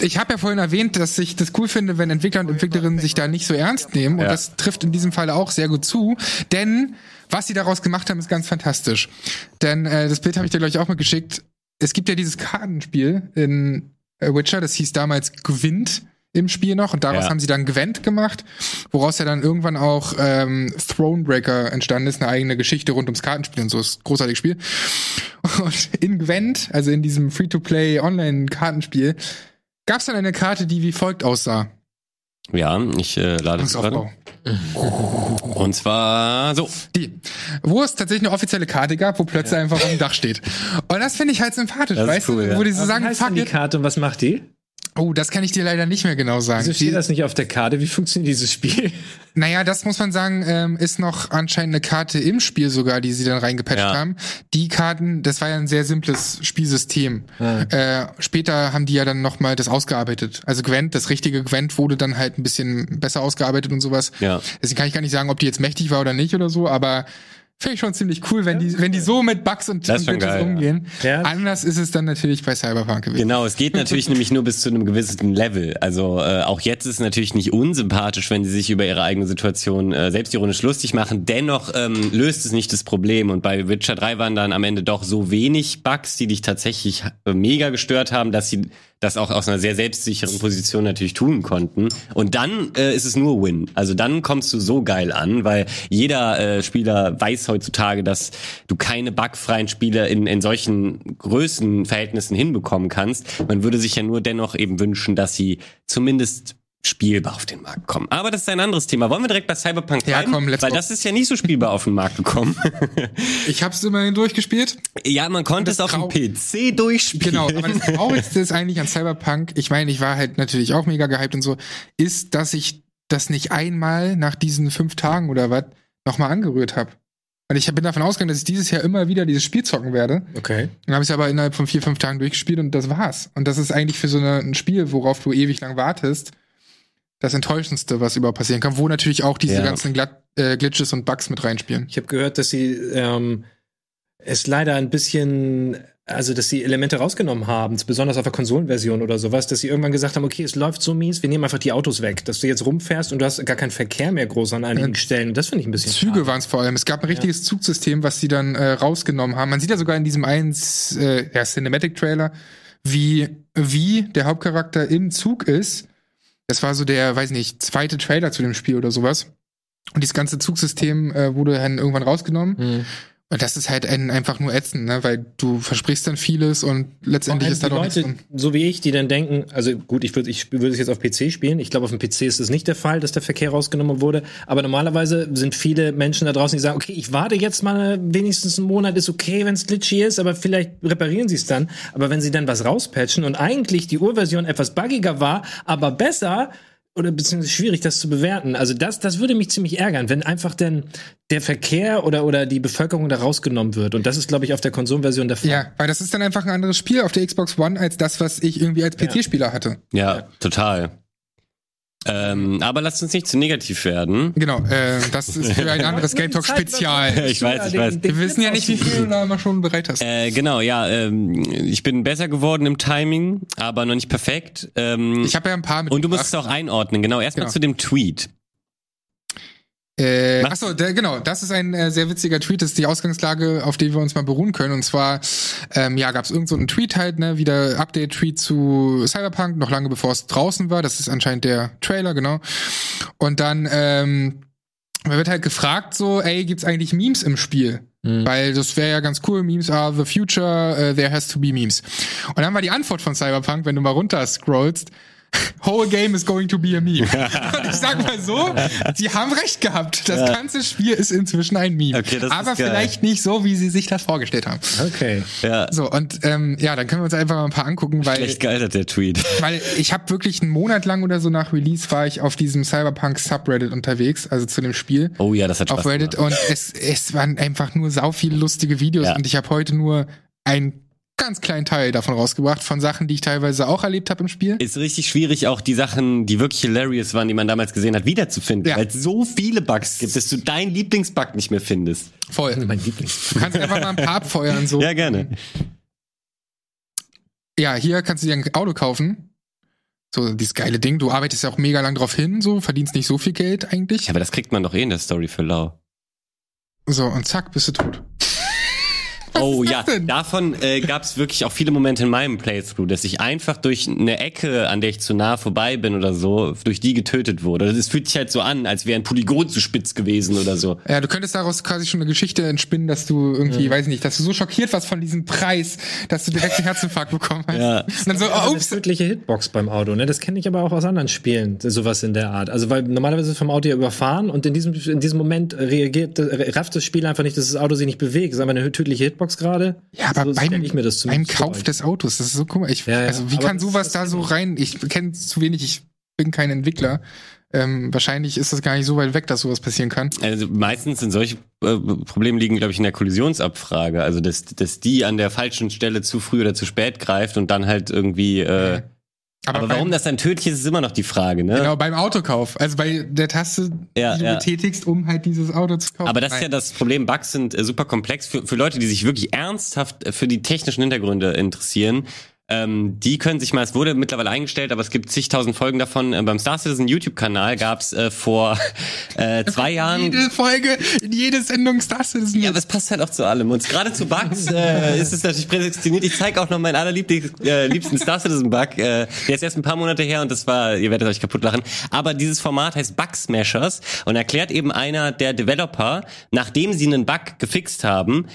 ich habe ja vorhin erwähnt, dass ich das cool finde, wenn Entwickler und Entwicklerinnen sich da nicht so ernst nehmen. Und Ja. das trifft in diesem Fall auch sehr gut zu. Denn was sie daraus gemacht haben, ist ganz fantastisch. Denn äh, das Bild habe ich dir, glaube ich, auch mal geschickt. Es gibt ja dieses Kartenspiel in äh, Witcher, das hieß damals Gwent im Spiel noch und daraus Ja. haben sie dann Gwent gemacht, woraus ja dann irgendwann auch ähm, Thronebreaker entstanden ist, eine eigene Geschichte rund ums Kartenspiel und so, ist ein großartiges Spiel. (laughs) Und in Gwent, also in diesem Free-to-Play Online-Kartenspiel, gab es dann eine Karte, die wie folgt aussah. Ja, ich äh, lade es gerade. (laughs) Und zwar so. Die, wo es tatsächlich eine offizielle Karte gab, wo plötzlich einfach auf dem Dach steht. Und das finde ich halt sympathisch, Das weißt cool, du, ja. wo die so sagen, fuck die. Karte und was macht die? Oh, das kann ich dir leider nicht mehr genau sagen. Wieso steht Die, das nicht auf der Karte? Wie funktioniert dieses Spiel? (laughs) naja, das muss man sagen, ähm, ist noch anscheinend eine Karte im Spiel sogar, die sie dann reingepatcht Ja. haben. Die Karten, das war ja ein sehr simples Spielsystem. Äh, später haben die ja dann nochmal das ausgearbeitet. Also Gwent, das richtige Gwent wurde dann halt ein bisschen besser ausgearbeitet und sowas. Ja. Deswegen kann ich gar nicht sagen, ob die jetzt mächtig war oder nicht oder so, aber finde ich schon ziemlich cool, wenn die, wenn die so mit Bugs und, und geil, umgehen. Ja. Anders ist es dann natürlich bei Cyberpunk gewesen. Genau, es geht natürlich (laughs) nämlich nur bis zu einem gewissen Level. Also äh, auch jetzt ist es natürlich nicht unsympathisch, wenn sie sich über ihre eigene Situation äh, selbstironisch lustig machen. Dennoch ähm, löst es nicht das Problem. Und bei Witcher 3 waren dann am Ende doch so wenig Bugs, die dich tatsächlich äh, mega gestört haben, dass sie das auch aus einer sehr selbstsicheren Position natürlich tun konnten. Und dann äh, ist es nur Win. Also dann kommst du so geil an, weil jeder äh, Spieler weiß heutzutage, dass du keine bugfreien Spiele in, in solchen Größenverhältnissen hinbekommen kannst. Man würde sich ja nur dennoch eben wünschen, dass sie zumindest spielbar auf den Markt kommen. Aber das ist ein anderes Thema. Wollen wir direkt bei Cyberpunk Ja, bleiben? komm, let's Weil go. das ist ja nicht so spielbar auf den Markt gekommen. (laughs) Ich habe es immerhin durchgespielt. ja, man konnte es auf dem PC durchspielen. Genau, aber das Traurigste ist eigentlich an Cyberpunk, ich meine, ich war halt natürlich auch mega gehypt und so, ist, dass ich das nicht einmal nach diesen fünf Tagen oder was nochmal angerührt habe. Und ich bin davon ausgegangen, dass ich dieses Jahr immer wieder dieses Spiel zocken werde. Okay. Dann habe ich es aber innerhalb von vier, fünf Tagen durchgespielt und das war's. Und das ist eigentlich für so eine, ein Spiel, worauf du ewig lang wartest, das Enttäuschendste, was überhaupt passieren kann, wo natürlich auch diese Ja. ganzen Glatt, äh, Glitches und Bugs mit reinspielen. Ich habe gehört, dass sie ähm, es leider ein bisschen, also dass sie Elemente rausgenommen haben, besonders auf der Konsolenversion oder sowas, dass sie irgendwann gesagt haben, okay, es läuft so mies, wir nehmen einfach die Autos weg, dass du jetzt rumfährst und du hast gar keinen Verkehr mehr groß an einigen Ja. Stellen. Und das finde ich ein bisschen Züge waren es vor allem. Es gab ein richtiges Zugsystem, was sie dann äh, rausgenommen haben. Man sieht ja sogar in diesem einen äh, ja, Cinematic-Trailer, wie, wie der Hauptcharakter im Zug ist. Das war so der, weiß nicht, zweite Trailer zu dem Spiel oder sowas. Und dieses ganze Zugsystem äh, wurde dann irgendwann rausgenommen. Mhm. Und das ist halt ein, einfach nur ätzend, ne? weil du versprichst dann vieles und letztendlich ist da doch nichts Leute, drin. so wie ich, die dann denken, also gut, ich würde ich würde es jetzt auf PC spielen. Ich glaube, auf dem PC ist es nicht der Fall, dass der Verkehr rausgenommen wurde. Aber normalerweise sind viele Menschen da draußen, die sagen, okay, ich warte jetzt mal wenigstens einen Monat, ist okay, wenn es glitchy ist, aber vielleicht reparieren sie es dann. Aber wenn sie dann was rauspatchen und eigentlich die Urversion etwas buggiger war, aber besser, oder beziehungsweise schwierig, das zu bewerten. Also das, das würde mich ziemlich ärgern, wenn einfach denn der Verkehr oder, oder die Bevölkerung da rausgenommen wird. Und das ist, glaube ich, auf der Konsolenversion der Fall. Ja, weil das ist dann einfach ein anderes Spiel auf der Xbox One als das, was ich irgendwie als PC-Spieler hatte. Ja, total. Ähm, aber lasst uns nicht zu negativ werden. Genau, äh, das ist für ein anderes (laughs) Game Talk Spezial. (laughs) Ich weiß, ich weiß. Wir wissen ja nicht, wie viel du da immer schon bereit hast. Äh, genau, ja, ähm, ich bin besser geworden im Timing, aber noch nicht perfekt. Ähm, Ich habe ja ein paar mit. und du musst es auch einordnen, genau. Erstmal Genau. zu dem Tweet. Äh, achso, der, genau, das ist ein äh, sehr witziger Tweet, das ist die Ausgangslage, auf die wir uns mal beruhen können. Und zwar, ähm, ja, gab es irgendeinen so einen Tweet halt, ne, wieder Update-Tweet zu Cyberpunk, noch lange bevor es draußen war. Das ist anscheinend der Trailer, genau. Und dann, ähm, man wird halt gefragt so, ey, gibt's eigentlich Memes im Spiel? Weil das wäre ja ganz cool, Memes are the future, uh, there has to be Memes. Und dann war die Antwort von Cyberpunk, wenn du mal runter scrollst, whole game is going to be a meme. (laughs) Und ich sag mal so, sie haben recht gehabt. Das ganze Spiel ist inzwischen ein Meme. Okay, das ist Aber vielleicht nicht so, wie sie sich das vorgestellt haben. Okay. Ja, So, und ähm, ja, dann können wir uns einfach mal ein paar angucken, weil, schlecht gealtert, der Tweet. (laughs) weil ich habe wirklich einen Monat lang oder so nach Release war ich auf diesem Cyberpunk Subreddit unterwegs, also zu dem Spiel. Oh ja, das hat Spaß auf Reddit gemacht. und es, es waren einfach nur sau viele lustige Videos Ja. und ich habe heute nur einen ganz kleinen Teil davon rausgebracht, von Sachen, die ich teilweise auch erlebt habe im Spiel. Ist richtig schwierig, auch die Sachen, die wirklich hilarious waren, die man damals gesehen hat, wiederzufinden. Ja. Weil es so viele Bugs gibt, dass du deinen Lieblingsbug nicht mehr findest. Voll. Mein Lieblings. Du kannst einfach mal ein paar abfeuern. So. Ja, gerne. Ja, hier kannst du dir ein Auto kaufen. So, dieses geile Ding. Du arbeitest ja auch mega lang drauf hin, so, verdienst nicht so viel Geld eigentlich. Ja, aber das kriegt man doch eh in der Story für lau. So, und zack, bist du tot. Oh ja, denn? davon äh, gab es wirklich auch viele Momente in meinem Playthrough, dass ich einfach durch eine Ecke, an der ich zu nah vorbei bin oder so, durch die getötet wurde. Es fühlt sich halt so an, als wäre ein Polygon zu spitz gewesen oder so. Ja, du könntest daraus quasi schon eine Geschichte entspinnen, dass du irgendwie, weiß ich nicht, dass du so schockiert warst von diesem Preis, dass du direkt einen Herzinfarkt bekommen hast. Ja. Und dann so, Also oh, eine ups. tödliche Hitbox beim Auto, ne? Das kenne ich aber auch aus anderen Spielen, sowas in der Art. Also weil normalerweise ist vom Auto ja überfahren und in diesem in diesem Moment reagiert äh, rafft das Spiel einfach nicht, dass das Auto sich nicht bewegt. Das ist einfach eine tödliche Hitbox gerade. Ja, aber so beim, ich mir das beim Kauf vor. des Autos, das ist so komisch. Ich, Ja, ja, also wie kann sowas da so rein? Ich kenne zu wenig, ich bin kein Entwickler. Ähm, wahrscheinlich ist das gar nicht so weit weg, dass sowas passieren kann. Also meistens sind solche äh, Probleme liegen, glaube ich, in der Kollisionsabfrage. Also dass, dass die an der falschen Stelle zu früh oder zu spät greift und dann halt irgendwie. Äh, Aber, aber beim, warum das dann tödlich ist, ist immer noch die Frage, ne? Genau, beim Autokauf. Also bei der Taste, Ja, die du ja. betätigst, um halt dieses Auto zu kaufen. Aber das ist ja das Problem. Bugs sind äh, super komplex für, für Leute, die sich wirklich ernsthaft äh, für die technischen Hintergründe interessieren. Ähm, die können sich mal, es wurde mittlerweile eingestellt, aber es gibt zigtausend Folgen davon. Äh, beim Star Citizen YouTube-Kanal gab's äh, vor (laughs) äh, zwei Jahren. Jede Folge, in jede Sendung Star Citizen. Ja, aber es passt halt auch zu allem. Und gerade zu Bugs äh, (laughs) ist es natürlich prädestiniert. Ich zeige auch noch meinen allerliebsten äh, liebsten Star Citizen Bug. Äh, der ist erst ein paar Monate her und das war, ihr werdet euch kaputt lachen. Aber dieses Format heißt Bug Smashers und erklärt eben einer der Developer, nachdem sie einen Bug gefixt haben,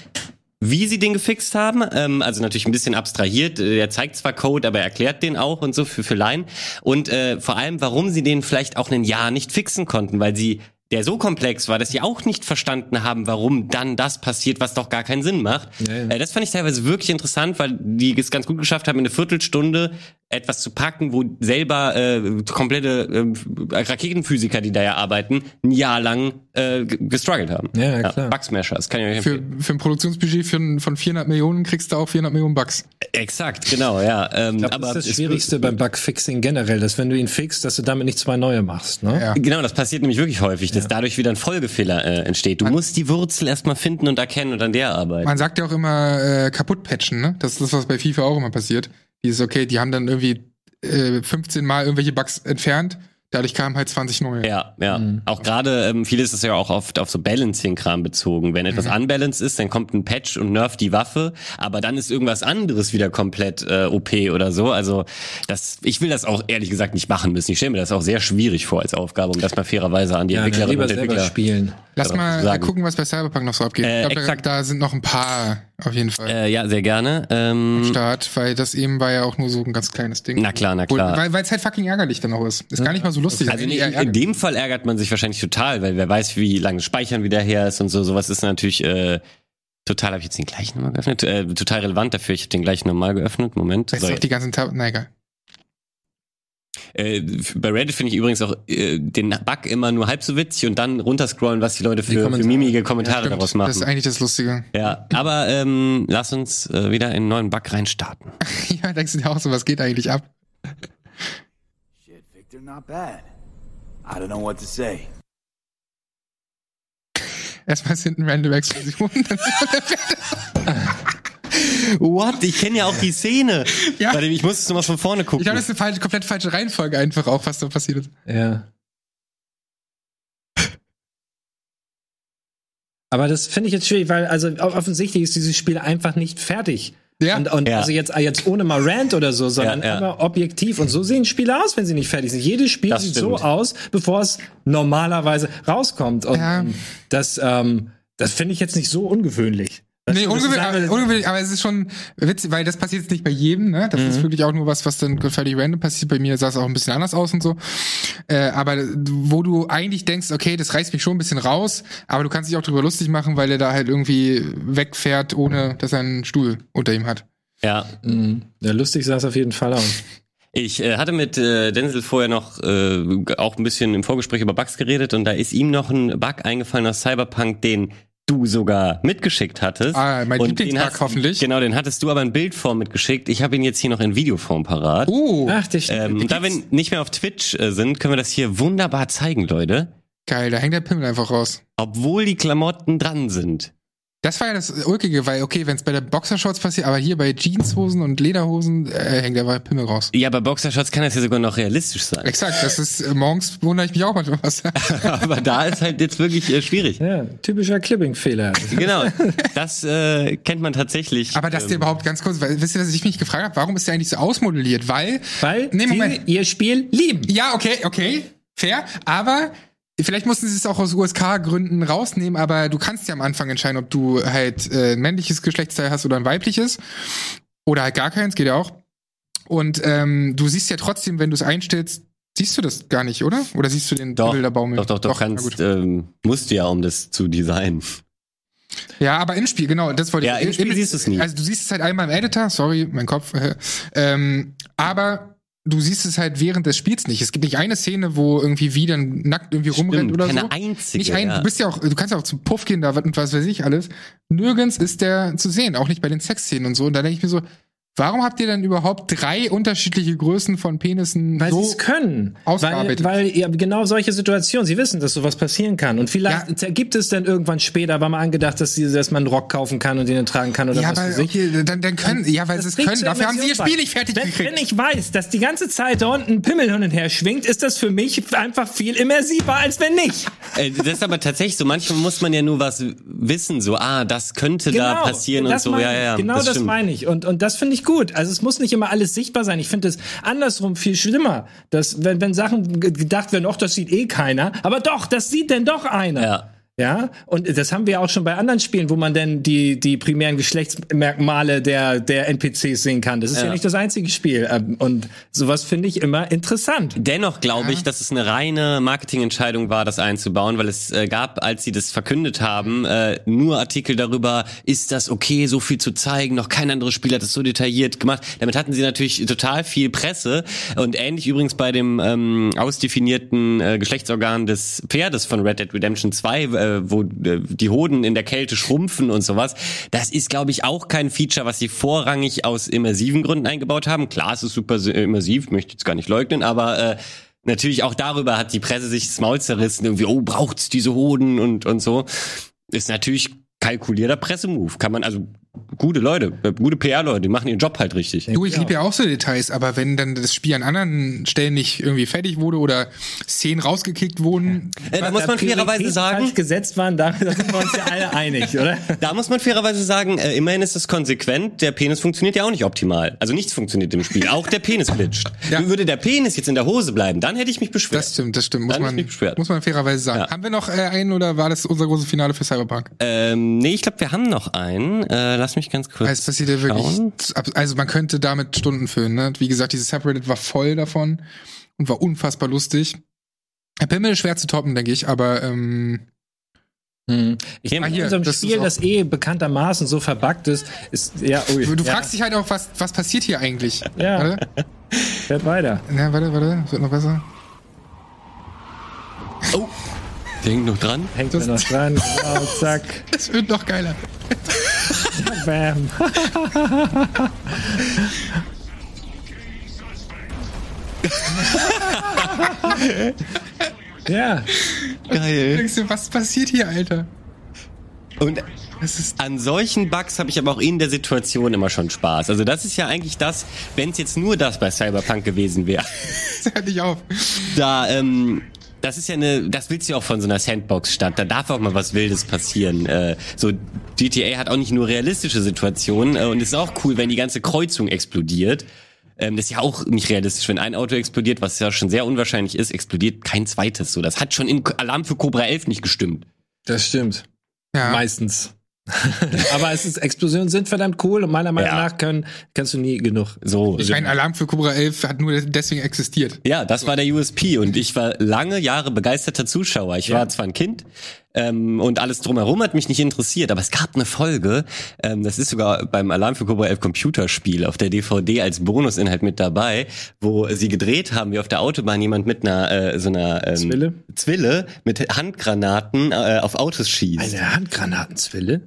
wie sie den gefixt haben, ähm, also natürlich ein bisschen abstrahiert. äh, Er zeigt zwar Code, aber er erklärt den auch und so für, für Laien. Und äh, vor allem, warum sie den vielleicht auch ein Jahr nicht fixen konnten, weil sie der so komplex war, dass sie auch nicht verstanden haben, warum dann das passiert, was doch gar keinen Sinn macht. Ja, ja. Äh, das fand ich teilweise wirklich interessant, weil die es ganz gut geschafft haben, in eine Viertelstunde etwas zu packen, wo selber äh, komplette äh, Raketenphysiker, die da ja arbeiten, ein Jahr lang äh, gestruggelt haben. Ja, ja, klar. Bugsmasher, das kann ich euch Für, empfehlen. für ein Produktionsbudget von, von 400 Millionen kriegst du auch 400 Millionen Bucks. Exakt, genau, ja. Ähm, Ich glaub, aber das ist das Schwierigste beim Bugfixing generell, dass wenn du ihn fixst, dass du damit nicht zwei neue machst. Ne? Ja. Genau, das passiert nämlich wirklich häufig, dass dadurch wieder ein Folgefehler äh, entsteht. Du musst die Wurzel erstmal finden und erkennen und an der arbeiten. Man sagt ja auch immer äh, kaputt patchen, ne? Das ist das, was bei FIFA auch immer passiert. Dieses, okay, die haben dann irgendwie äh, 15 Mal irgendwelche Bugs entfernt, dadurch kamen halt 20 neue. Ja, ja. Auch gerade, ähm, viel ist es ja auch oft auf so Balancing-Kram bezogen. Wenn etwas unbalanced ist, dann kommt ein Patch und nervt die Waffe, aber dann ist irgendwas anderes wieder komplett äh, OP oder so. Also das, ich will das auch ehrlich gesagt nicht machen müssen. Ich stelle mir das auch sehr schwierig vor als Aufgabe, um das mal fairerweise an die Ja, Entwicklerinnen und Entwickler spielen. Lass mal sagen. gucken, was bei Cyberpunk noch so abgeht. Äh, ich glaube, da sind noch ein paar auf jeden Fall Äh, ja, sehr gerne. Ähm, Start, weil das eben war ja auch nur so ein ganz kleines Ding. Na klar, na klar. Weil es halt fucking ärgerlich dann auch ist. Ist gar nicht mal so lustig. Also in, in dem Fall ärgert man sich wahrscheinlich total, weil wer weiß, wie lange Speichern wieder her ist und so. Sowas ist natürlich äh, total. Habe ich jetzt den gleichen nochmal geöffnet? Äh, total relevant dafür. Ich habe den gleichen nochmal geöffnet. Moment. Weißt du auch die ganzen Tab Na egal. Äh, bei Reddit finde ich übrigens auch äh, den Bug immer nur halb so witzig und dann runterscrollen, was die Leute für, für Kommentare. mimige Kommentare Stimmt, daraus das ist machen. eigentlich das Lustige. Ja, aber ähm, lass uns äh, wieder in einen neuen Bug reinstarten. (laughs) ja, denkst du dir auch so, was geht eigentlich ab? Shit, Victor, not bad. I don't know what to say. Erstmal ist hinten random Explosion. (laughs) What? Ich kenne ja auch die Szene. (laughs) Ja. Warte, ich muss es nochmal von vorne gucken. ich glaube, das ist eine falsche, komplett falsche Reihenfolge einfach auch, was da passiert ist. Ja. Aber das finde ich jetzt schwierig, weil also offensichtlich ist dieses Spiel einfach nicht fertig. Ja. Und, und Ja. also jetzt, jetzt ohne mal Rant oder so, sondern Ja, ja. aber objektiv. Und so sehen Spiele aus, wenn sie nicht fertig sind. Jedes Spiel Das sieht stimmt. so aus, bevor es normalerweise rauskommt. Und Ja. das, ähm, das finde ich jetzt nicht so ungewöhnlich. Das- Nee, ungewöhnlich, ungewöhnlich, aber es ist schon witzig, weil das passiert jetzt nicht bei jedem, ne? Das Mhm. ist wirklich auch nur was, was dann völlig random passiert. Bei mir sah es auch ein bisschen anders aus und so. Äh, aber wo du eigentlich denkst, okay, das reißt mich schon ein bisschen raus, aber du kannst dich auch drüber lustig machen, weil er da halt irgendwie wegfährt, ohne dass er einen Stuhl unter ihm hat. Ja, Mhm. Ja, lustig sah es auf jeden Fall aus. Ich äh, hatte mit äh, Denzel vorher noch äh, auch ein bisschen im Vorgespräch über Bugs geredet und da ist ihm noch ein Bug eingefallen aus Cyberpunk, den du sogar mitgeschickt hattest. Ah, mein Und Lieblingsbug den hast- hoffentlich. Genau, den hattest du aber in Bildform mitgeschickt. Ich habe ihn jetzt hier noch in Videoform parat. Oh, Ach, der ähm, und da wir nicht mehr auf Twitch äh, sind, können wir das hier wunderbar zeigen, Leute. geil, da hängt der Pimmel einfach raus. Obwohl die Klamotten dran sind. Das war ja das Ulkige, weil, okay, wenn es bei der Boxershorts passiert, aber hier bei Jeanshosen und Lederhosen äh, hängt der Pimmel raus. Ja, bei Boxershorts kann das ja sogar noch realistisch sein. Exakt, das ist, äh, morgens wundere ich mich auch manchmal was. (laughs) Aber da ist halt jetzt wirklich äh, schwierig. Ja, typischer Clipping-Fehler. Genau, (laughs) das äh, kennt man tatsächlich. Aber dass der ähm, überhaupt ganz kurz, weil, wisst ihr, was ich mich gefragt habe, warum ist der eigentlich so ausmodelliert? Weil, Weil Nee, Moment. ihr Spiel lieben. ja, okay, okay, fair, aber vielleicht mussten sie es auch aus USK-Gründen rausnehmen, aber du kannst ja am Anfang entscheiden, ob du halt äh, ein männliches Geschlechtsteil hast oder ein weibliches. Oder halt gar keins, geht ja auch. Und ähm, du siehst ja trotzdem, wenn du es einstellst, siehst du das gar nicht, oder? Oder siehst du den doch, Bilderbaum? doch, doch, doch, kannst, ähm, musst du ja, um das zu designen. Ja, aber im Spiel, genau, das wollte Ja, ich. im Spiel siehst du's nie. Also du siehst es halt einmal im Editor, sorry, mein Kopf. Äh, (laughs) ähm, aber du siehst es halt während des Spiels nicht. Es gibt nicht eine Szene, wo irgendwie wie dann nackt irgendwie rumrennt oder keine so. einzige, Nicht ein, ja. du bist ja auch, du kannst ja auch zum Puff gehen da und was weiß ich alles. Nirgends ist der zu sehen, auch nicht bei den Sexszenen und so. Und da denke ich mir so, warum habt ihr denn überhaupt drei unterschiedliche Größen von Penissen Weil so sie es können. Weil, ausgearbeitet? weil ja, genau solche Situationen, sie wissen, dass sowas passieren kann. Und vielleicht Ja. gibt es dann irgendwann später, war mal angedacht, dass, sie, dass man einen Rock kaufen kann und den tragen kann oder ja, was aber weiß ich. okay, dann, dann können, ja, weil sie es können. Dafür haben sie ihr Spiel nicht fertig wenn, gekriegt. Wenn ich weiß, dass die ganze Zeit da unten ein Pimmel hin und her schwingt, ist das für mich einfach viel immersiver, als wenn nicht. Äh, das ist aber tatsächlich so, manchmal muss man ja nur was wissen, so, ah, das könnte da passieren und das so, meine ja, ich. ja. Genau das, stimmt. meine ich. Und, und das finde ich gut. Also es muss nicht immer alles sichtbar sein. Ich finde es andersrum viel schlimmer, dass wenn, wenn Sachen ge- gedacht werden, ach, das sieht eh keiner, aber doch, das sieht denn doch einer. Ja. Ja, und das haben wir auch schon bei anderen Spielen, wo man denn die, die primären Geschlechtsmerkmale der, der NPCs sehen kann. Das ist ja, Ja. nicht das einzige Spiel. Ähm, Und sowas finde ich immer interessant. Dennoch glaube ich, dass es eine reine Marketingentscheidung war, das einzubauen, weil es äh, gab, als sie das verkündet haben, äh, nur Artikel darüber, ist das okay, so viel zu zeigen, noch kein anderes Spiel hat es so detailliert gemacht. Damit hatten sie natürlich total viel Presse und ähnlich übrigens bei dem ähm, ausdefinierten äh, Geschlechtsorgan des Pferdes von Red Dead Redemption 2, äh, wo äh, die Hoden in der Kälte schrumpfen und sowas. Das ist, glaube ich, auch kein Feature, was sie vorrangig aus immersiven Gründen eingebaut haben. Klar, es ist super äh, immersiv, möchte ich jetzt gar nicht leugnen, aber äh, natürlich auch darüber hat die Presse sich das Maul zerrissen, irgendwie, oh, braucht's diese Hoden und, und so. Ist natürlich kalkulierter Pressemove. Kann man, also, gute Leute, äh, gute PR-Leute, die machen ihren Job halt richtig. Du, ich liebe ja auch so Details, aber wenn dann das Spiel an anderen Stellen nicht irgendwie fertig wurde oder Szenen rausgekickt wurden, Äh, da muss man fairerweise sagen, gesetzt waren, da, da sind wir uns ja alle einig, oder? (laughs) Da muss man fairerweise sagen, äh, immerhin ist es konsequent. Der Penis funktioniert ja auch nicht optimal. Also nichts funktioniert im Spiel. Auch der Penis glitscht. Ja. Würde der Penis jetzt in der Hose bleiben, dann hätte ich mich beschwert. das stimmt, das stimmt, muss Dann man, muss man fairerweise sagen. Ja. Haben wir noch äh, einen oder war das unser großes Finale für Cyberpunk? ähm, nee, ich glaube, wir haben noch einen. Äh, lass mich ganz kurz. Es passiert ja wirklich, schauen. also man könnte damit Stunden füllen, ne? Wie gesagt, dieses Subreddit war voll davon und war unfassbar lustig. Herr Pimmel ist schwer zu toppen, denke ich, aber ähm, Ich Ah, meine, hier, in unserem das ist Spiel, das eh bekanntermaßen so verbuggt ist, ist ja, ui, du ja, fragst dich halt auch, was, was passiert hier eigentlich? Ja. Warte, fährt weiter. Na, warte, warte, wird noch besser. Oh, der hängt noch dran. Hängt mir noch dran, genau, zack, (laughs) Es wird noch geiler. Bam. ja, Geil. Denkst du, was passiert hier, Alter? Und Das ist an solchen Bugs habe ich aber auch in der Situation immer schon Spaß. Also das ist ja eigentlich das, wenn es jetzt nur das bei Cyberpunk gewesen wäre. das (laughs) hört nicht auf. da, ähm, das ist ja eine, das willst du ja auch von so einer Sandbox-Stadt. Da darf auch mal was Wildes passieren. Äh, so GTA hat auch nicht nur realistische Situationen äh, und es ist auch cool, wenn die ganze Kreuzung explodiert. Ähm, das ist ja auch nicht realistisch, wenn ein Auto explodiert, was ja schon sehr unwahrscheinlich ist, explodiert kein zweites. So, das hat schon in Alarm für Cobra 11 nicht gestimmt. das stimmt. Ja. Meistens. (laughs) Aber es ist, Explosionen sind verdammt cool und meiner Meinung Ja. nach können, kannst du nie genug. So. Ich meine, Alarm für Cobra 11 hat nur deswegen existiert. Ja, das war der USP und ich war lange Jahre begeisterter Zuschauer. Ich war zwar ein Kind ähm, und alles drumherum hat mich nicht interessiert, aber es gab eine Folge, ähm, das ist sogar beim Alarm für Cobra 11 Computerspiel auf der DVD als Bonusinhalt mit dabei, wo sie gedreht haben, wie auf der Autobahn jemand mit einer äh, so einer ähm, Zwille? Zwille mit Handgranaten äh, auf Autos schießt. Eine Handgranatenzwille?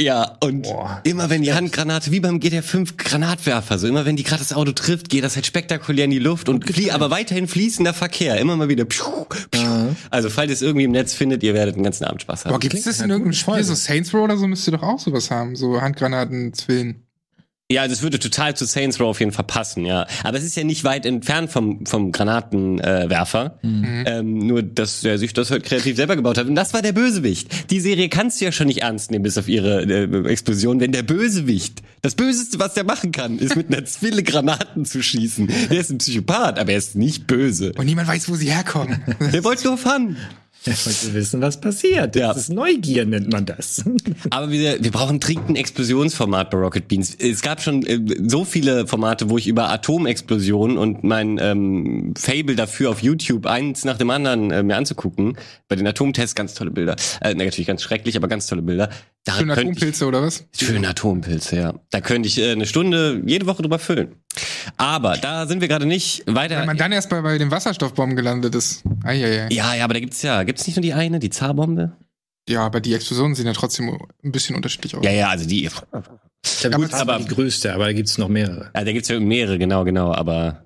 Ja, und Boah. immer wenn die Handgranate, wie beim GTA 5 Granatwerfer, so immer wenn die gerade das Auto trifft, geht das halt spektakulär in die Luft und flie aber weiterhin fließender Verkehr, immer mal wieder. Piu, piu. Also falls ihr es irgendwie im Netz findet, ihr werdet den ganzen Abend Spaß haben. Aber gibt es das in nach irgendeinem Spiel? So Saints Row oder so müsste doch auch sowas haben. So Handgranaten, Zwillen. Ja, es würde total zu Saints Row auf jeden Fall passen, ja. Aber es ist ja nicht weit entfernt vom, vom Granatenwerfer. Äh, Werfer. ähm, nur, dass er sich das halt kreativ selber gebaut hat. Und das war der Bösewicht. Die Serie kannst du ja schon nicht ernst nehmen, bis auf ihre äh, Explosion, wenn der Bösewicht, das Böseste, was der machen kann, ist mit einer Zwille Granaten zu schießen. Der ist ein Psychopath, aber er ist nicht böse. Und niemand weiß, wo sie herkommen. Der wollte nur Fun. Ich wollte wissen, was passiert. Das Ja. ist Neugier, nennt man das. (laughs) Aber wir, wir brauchen dringend ein Explosionsformat bei Rocket Beans. Es gab schon äh, so viele Formate, wo ich über Atomexplosionen und mein ähm, Fable dafür auf YouTube eins nach dem anderen äh, mir anzugucken. Bei den Atomtests ganz tolle Bilder. Äh, natürlich ganz schrecklich, aber ganz tolle Bilder. Da Schöne Atompilze oder was? Ich, schöne Atompilze, ja. Da könnte ich äh, eine Stunde jede Woche drüber füllen. Aber da sind wir gerade nicht weiter. Wenn man dann erst bei, bei den Wasserstoffbomben gelandet ist. Eieiei. ja, ja, aber da gibt's ja, gibt's nicht nur die eine, die Zarbombe? Ja, aber die Explosionen sehen ja trotzdem ein bisschen unterschiedlich aus. Ja, ja, also die. Ja, gut, aber aber- die größte, aber da gibt's noch mehrere. Ja, da gibt's ja mehrere, genau, genau, aber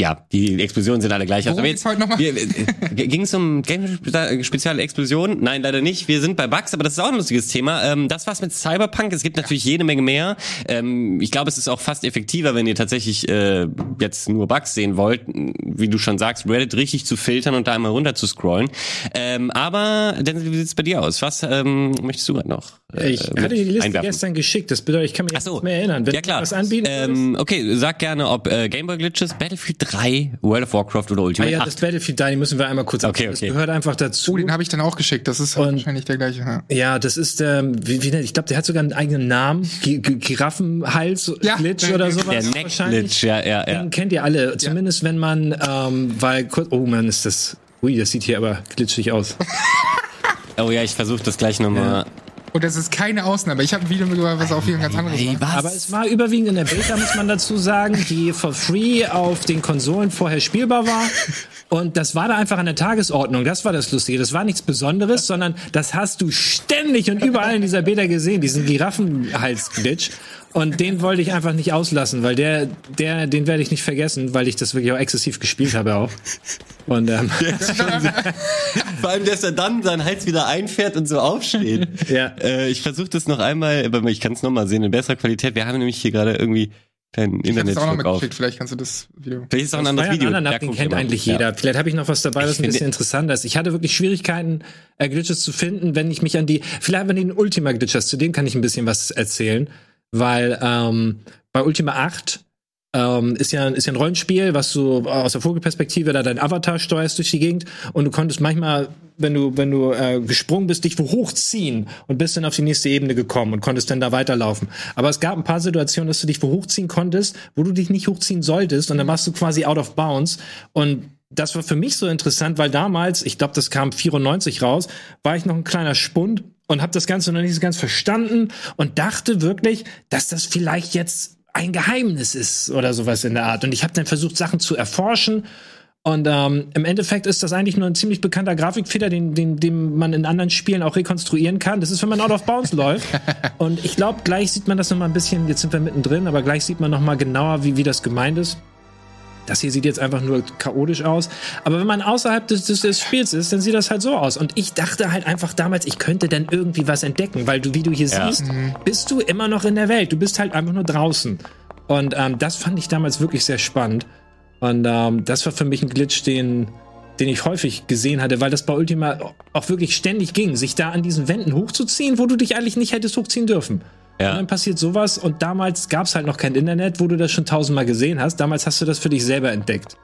ja, die Explosionen sind alle gleich. Worum aber geht's heute nochmal? Ging es um Game-spezielle Explosionen? Nein, leider nicht. Wir sind bei Bugs, aber das ist auch ein lustiges Thema. Ähm, das war's mit Cyberpunk. Es gibt natürlich jede Menge mehr. Ähm, ich glaube, es ist auch fast effektiver, wenn ihr tatsächlich äh, jetzt nur Bugs sehen wollt, wie du schon sagst, Reddit richtig zu filtern und da einmal runter zu scrollen. Ähm, aber, Denzel, wie sieht's bei dir aus? Was ähm, möchtest du gerade noch? Äh, Ich hatte die Liste einwerfen? gestern geschickt. Das bedeutet, ich kann mich so. nicht mehr erinnern. Wenn ja klar. was anbieten ähm, okay, sag gerne, ob äh, Gameboy Glitches, Battlefield 3, World of Warcraft oder Ah Ultimate ja, 8. das Battlefield da, die müssen wir einmal kurz Okay, okay. Das gehört einfach dazu. Oh, den habe ich dann auch geschickt. Das ist Und- wahrscheinlich der gleiche. Ja. Ja, das ist, ähm, wie, wie nennt- ich glaube, der hat sogar einen eigenen Namen. Gi- Giraffenhals, Ja, Glitch oder der sowas. der Neck wahrscheinlich. Glitch, ja, ja, ja. Den kennt ihr alle. Zumindest wenn man, ähm, weil, kurz- oh man, ist das, ui, das sieht hier aber glitschig aus. (laughs) Oh ja, ich versuche das gleich nochmal. Und das ist keine Ausnahme. Ich habe ein Video mitgebracht, was auf jeden ganz anderes Ey, was? Aber es war überwiegend in der Beta, muss man dazu sagen, die for free auf den Konsolen vorher spielbar war. Und das war da einfach an der Tagesordnung. Das war das Lustige. Das war nichts Besonderes, sondern das hast du ständig und überall in dieser Beta gesehen, diesen Giraffenhals-Glitch. Und den wollte ich einfach nicht auslassen, weil der, der, den werde ich nicht vergessen, weil ich das wirklich auch exzessiv gespielt habe auch. Und ähm, (laughs) Vor allem, dass er dann seinen Hals wieder einfährt und so aufsteht. Ja. Äh, ich versuche das noch einmal, aber ich kann es nochmal sehen in besserer Qualität. Wir haben nämlich hier gerade irgendwie keinen Ich habe das auch noch mitgeschickt. Vielleicht kannst du das Video. Vielleicht ist auch ein anderes ja Video. Nap, den ich kennt eigentlich Ja. jeder. Vielleicht habe ich noch was dabei, Ich was ein bisschen interessanter ist. Ich hatte wirklich Schwierigkeiten, äh, Glitches zu finden, wenn ich mich an die, vielleicht wenn die Ultima Glitches, zu denen kann ich ein bisschen was erzählen, weil ähm, bei Ultima 8 ähm, ist ja ist ja ein Rollenspiel, was du aus der Vogelperspektive da dein Avatar steuerst durch die Gegend und du konntest manchmal, wenn du wenn du äh, gesprungen bist, dich wo hochziehen und bist dann auf die nächste Ebene gekommen und konntest dann da weiterlaufen. Aber es gab ein paar Situationen, dass du dich wo hochziehen konntest, wo du dich nicht hochziehen solltest und dann warst du quasi out of bounds und das war für mich so interessant, weil damals, ich glaube, das kam 94 raus, war ich noch ein kleiner Spund und habe das Ganze noch nicht so ganz verstanden und dachte wirklich, dass das vielleicht jetzt ein Geheimnis ist oder sowas in der Art. Und ich habe dann versucht, Sachen zu erforschen. Und ähm, im Endeffekt ist das eigentlich nur ein ziemlich bekannter Grafikfehler, den, den, den man in anderen Spielen auch rekonstruieren kann. Das ist, wenn man out of bounds (laughs) läuft. Und ich glaube, gleich sieht man das noch mal ein bisschen, jetzt sind wir mittendrin, aber gleich sieht man noch mal genauer, wie, wie das gemeint ist. Das hier sieht jetzt einfach nur chaotisch aus. Aber wenn man außerhalb des, des, des Spiels ist, dann sieht das halt so aus. Und ich dachte halt einfach damals, ich könnte dann irgendwie was entdecken, weil du, wie du hier Ja. siehst, bist du immer noch in der Welt. Du bist halt einfach nur draußen. Und ähm, das fand ich damals wirklich sehr spannend. Und ähm, das war für mich ein Glitch, den, den ich häufig gesehen hatte, weil das bei Ultima auch wirklich ständig ging, sich da an diesen Wänden hochzuziehen, wo du dich eigentlich nicht hättest hochziehen dürfen. Und Ja. dann passiert sowas und damals gab es halt noch kein Internet, wo du das schon tausendmal gesehen hast. Damals hast du das für dich selber entdeckt.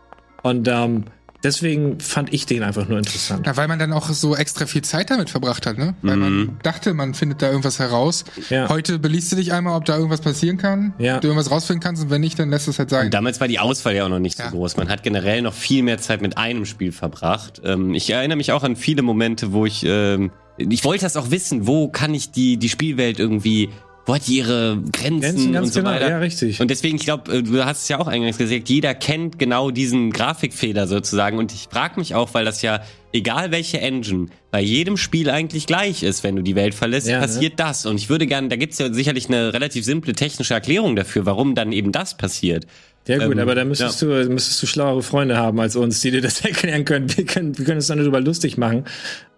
Und ähm, deswegen fand ich den einfach nur interessant. Ja, weil man dann auch so extra viel Zeit damit verbracht hat, ne? Weil Mhm. man dachte, man findet da irgendwas heraus. Ja. Heute beliest du dich einmal, ob da irgendwas passieren kann, Ja. ob du irgendwas rausfinden kannst und wenn nicht, dann lässt es halt sein. Und damals war die Auswahl ja auch noch nicht Ja. so groß. Man hat generell noch viel mehr Zeit mit einem Spiel verbracht. Ähm, ich erinnere mich auch an viele Momente, wo ich, ähm, ich wollte das auch wissen, wo kann ich die, die Spielwelt irgendwie wo hat die ihre Grenzen, Grenzen, ganz und so genau, weiter. ja, richtig. Und deswegen, ich glaube, du hast es ja auch eingangs gesagt, jeder kennt genau diesen Grafikfehler sozusagen. Und ich frage mich auch, weil das ja, egal welche Engine, bei jedem Spiel eigentlich gleich ist, wenn du die Welt verlässt, Ja, ne? passiert das. Und ich würde gerne, da gibt's ja sicherlich eine relativ simple technische Erklärung dafür, warum dann eben das passiert. Ja gut, Ähm, aber da müsstest, du, müsstest du schlauere Freunde haben als uns, die dir das (laughs) erklären können. Wir können, wir können uns dann darüber lustig machen.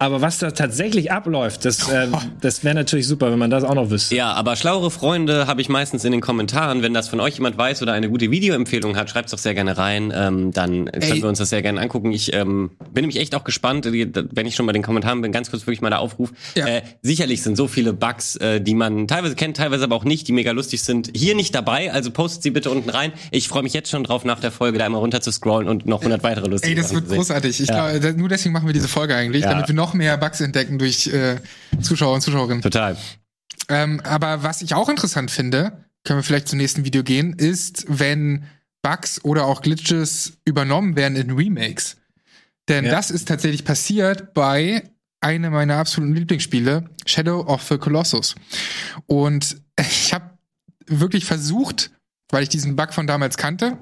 Aber was da tatsächlich abläuft, das, (laughs) äh, das wäre natürlich super, wenn man das auch noch wüsste. Ja, aber schlauere Freunde habe ich meistens in den Kommentaren. Wenn das von euch jemand weiß oder eine gute Videoempfehlung hat, schreibt's doch sehr gerne rein. Ähm, dann können Ey. wir uns das sehr gerne angucken. Ich ähm, bin nämlich echt auch gespannt, äh, wenn ich schon bei den Kommentaren bin, ganz kurz wirklich mal der Aufruf. Ja. Äh, sicherlich sind so viele Bugs, äh, die man teilweise kennt, teilweise aber auch nicht, die mega lustig sind, hier nicht dabei. Also postet sie bitte unten rein. Ich freue mich jetzt schon drauf, nach der Folge da einmal runter zu scrollen und noch 100 weitere lustige Ey, das wird sehen. großartig. Ich Ja. glaube, nur deswegen machen wir diese Folge eigentlich, Ja. damit wir noch mehr Bugs entdecken durch äh, Zuschauer und Zuschauerinnen. Total. Ähm, aber was ich auch interessant finde, können wir vielleicht zum nächsten Video gehen, ist, wenn Bugs oder auch Glitches übernommen werden in Remakes. Denn Ja. das ist tatsächlich passiert bei einem meiner absoluten Lieblingsspiele, Shadow of the Colossus. Und (laughs) ich habe wirklich versucht, weil ich diesen Bug von damals kannte,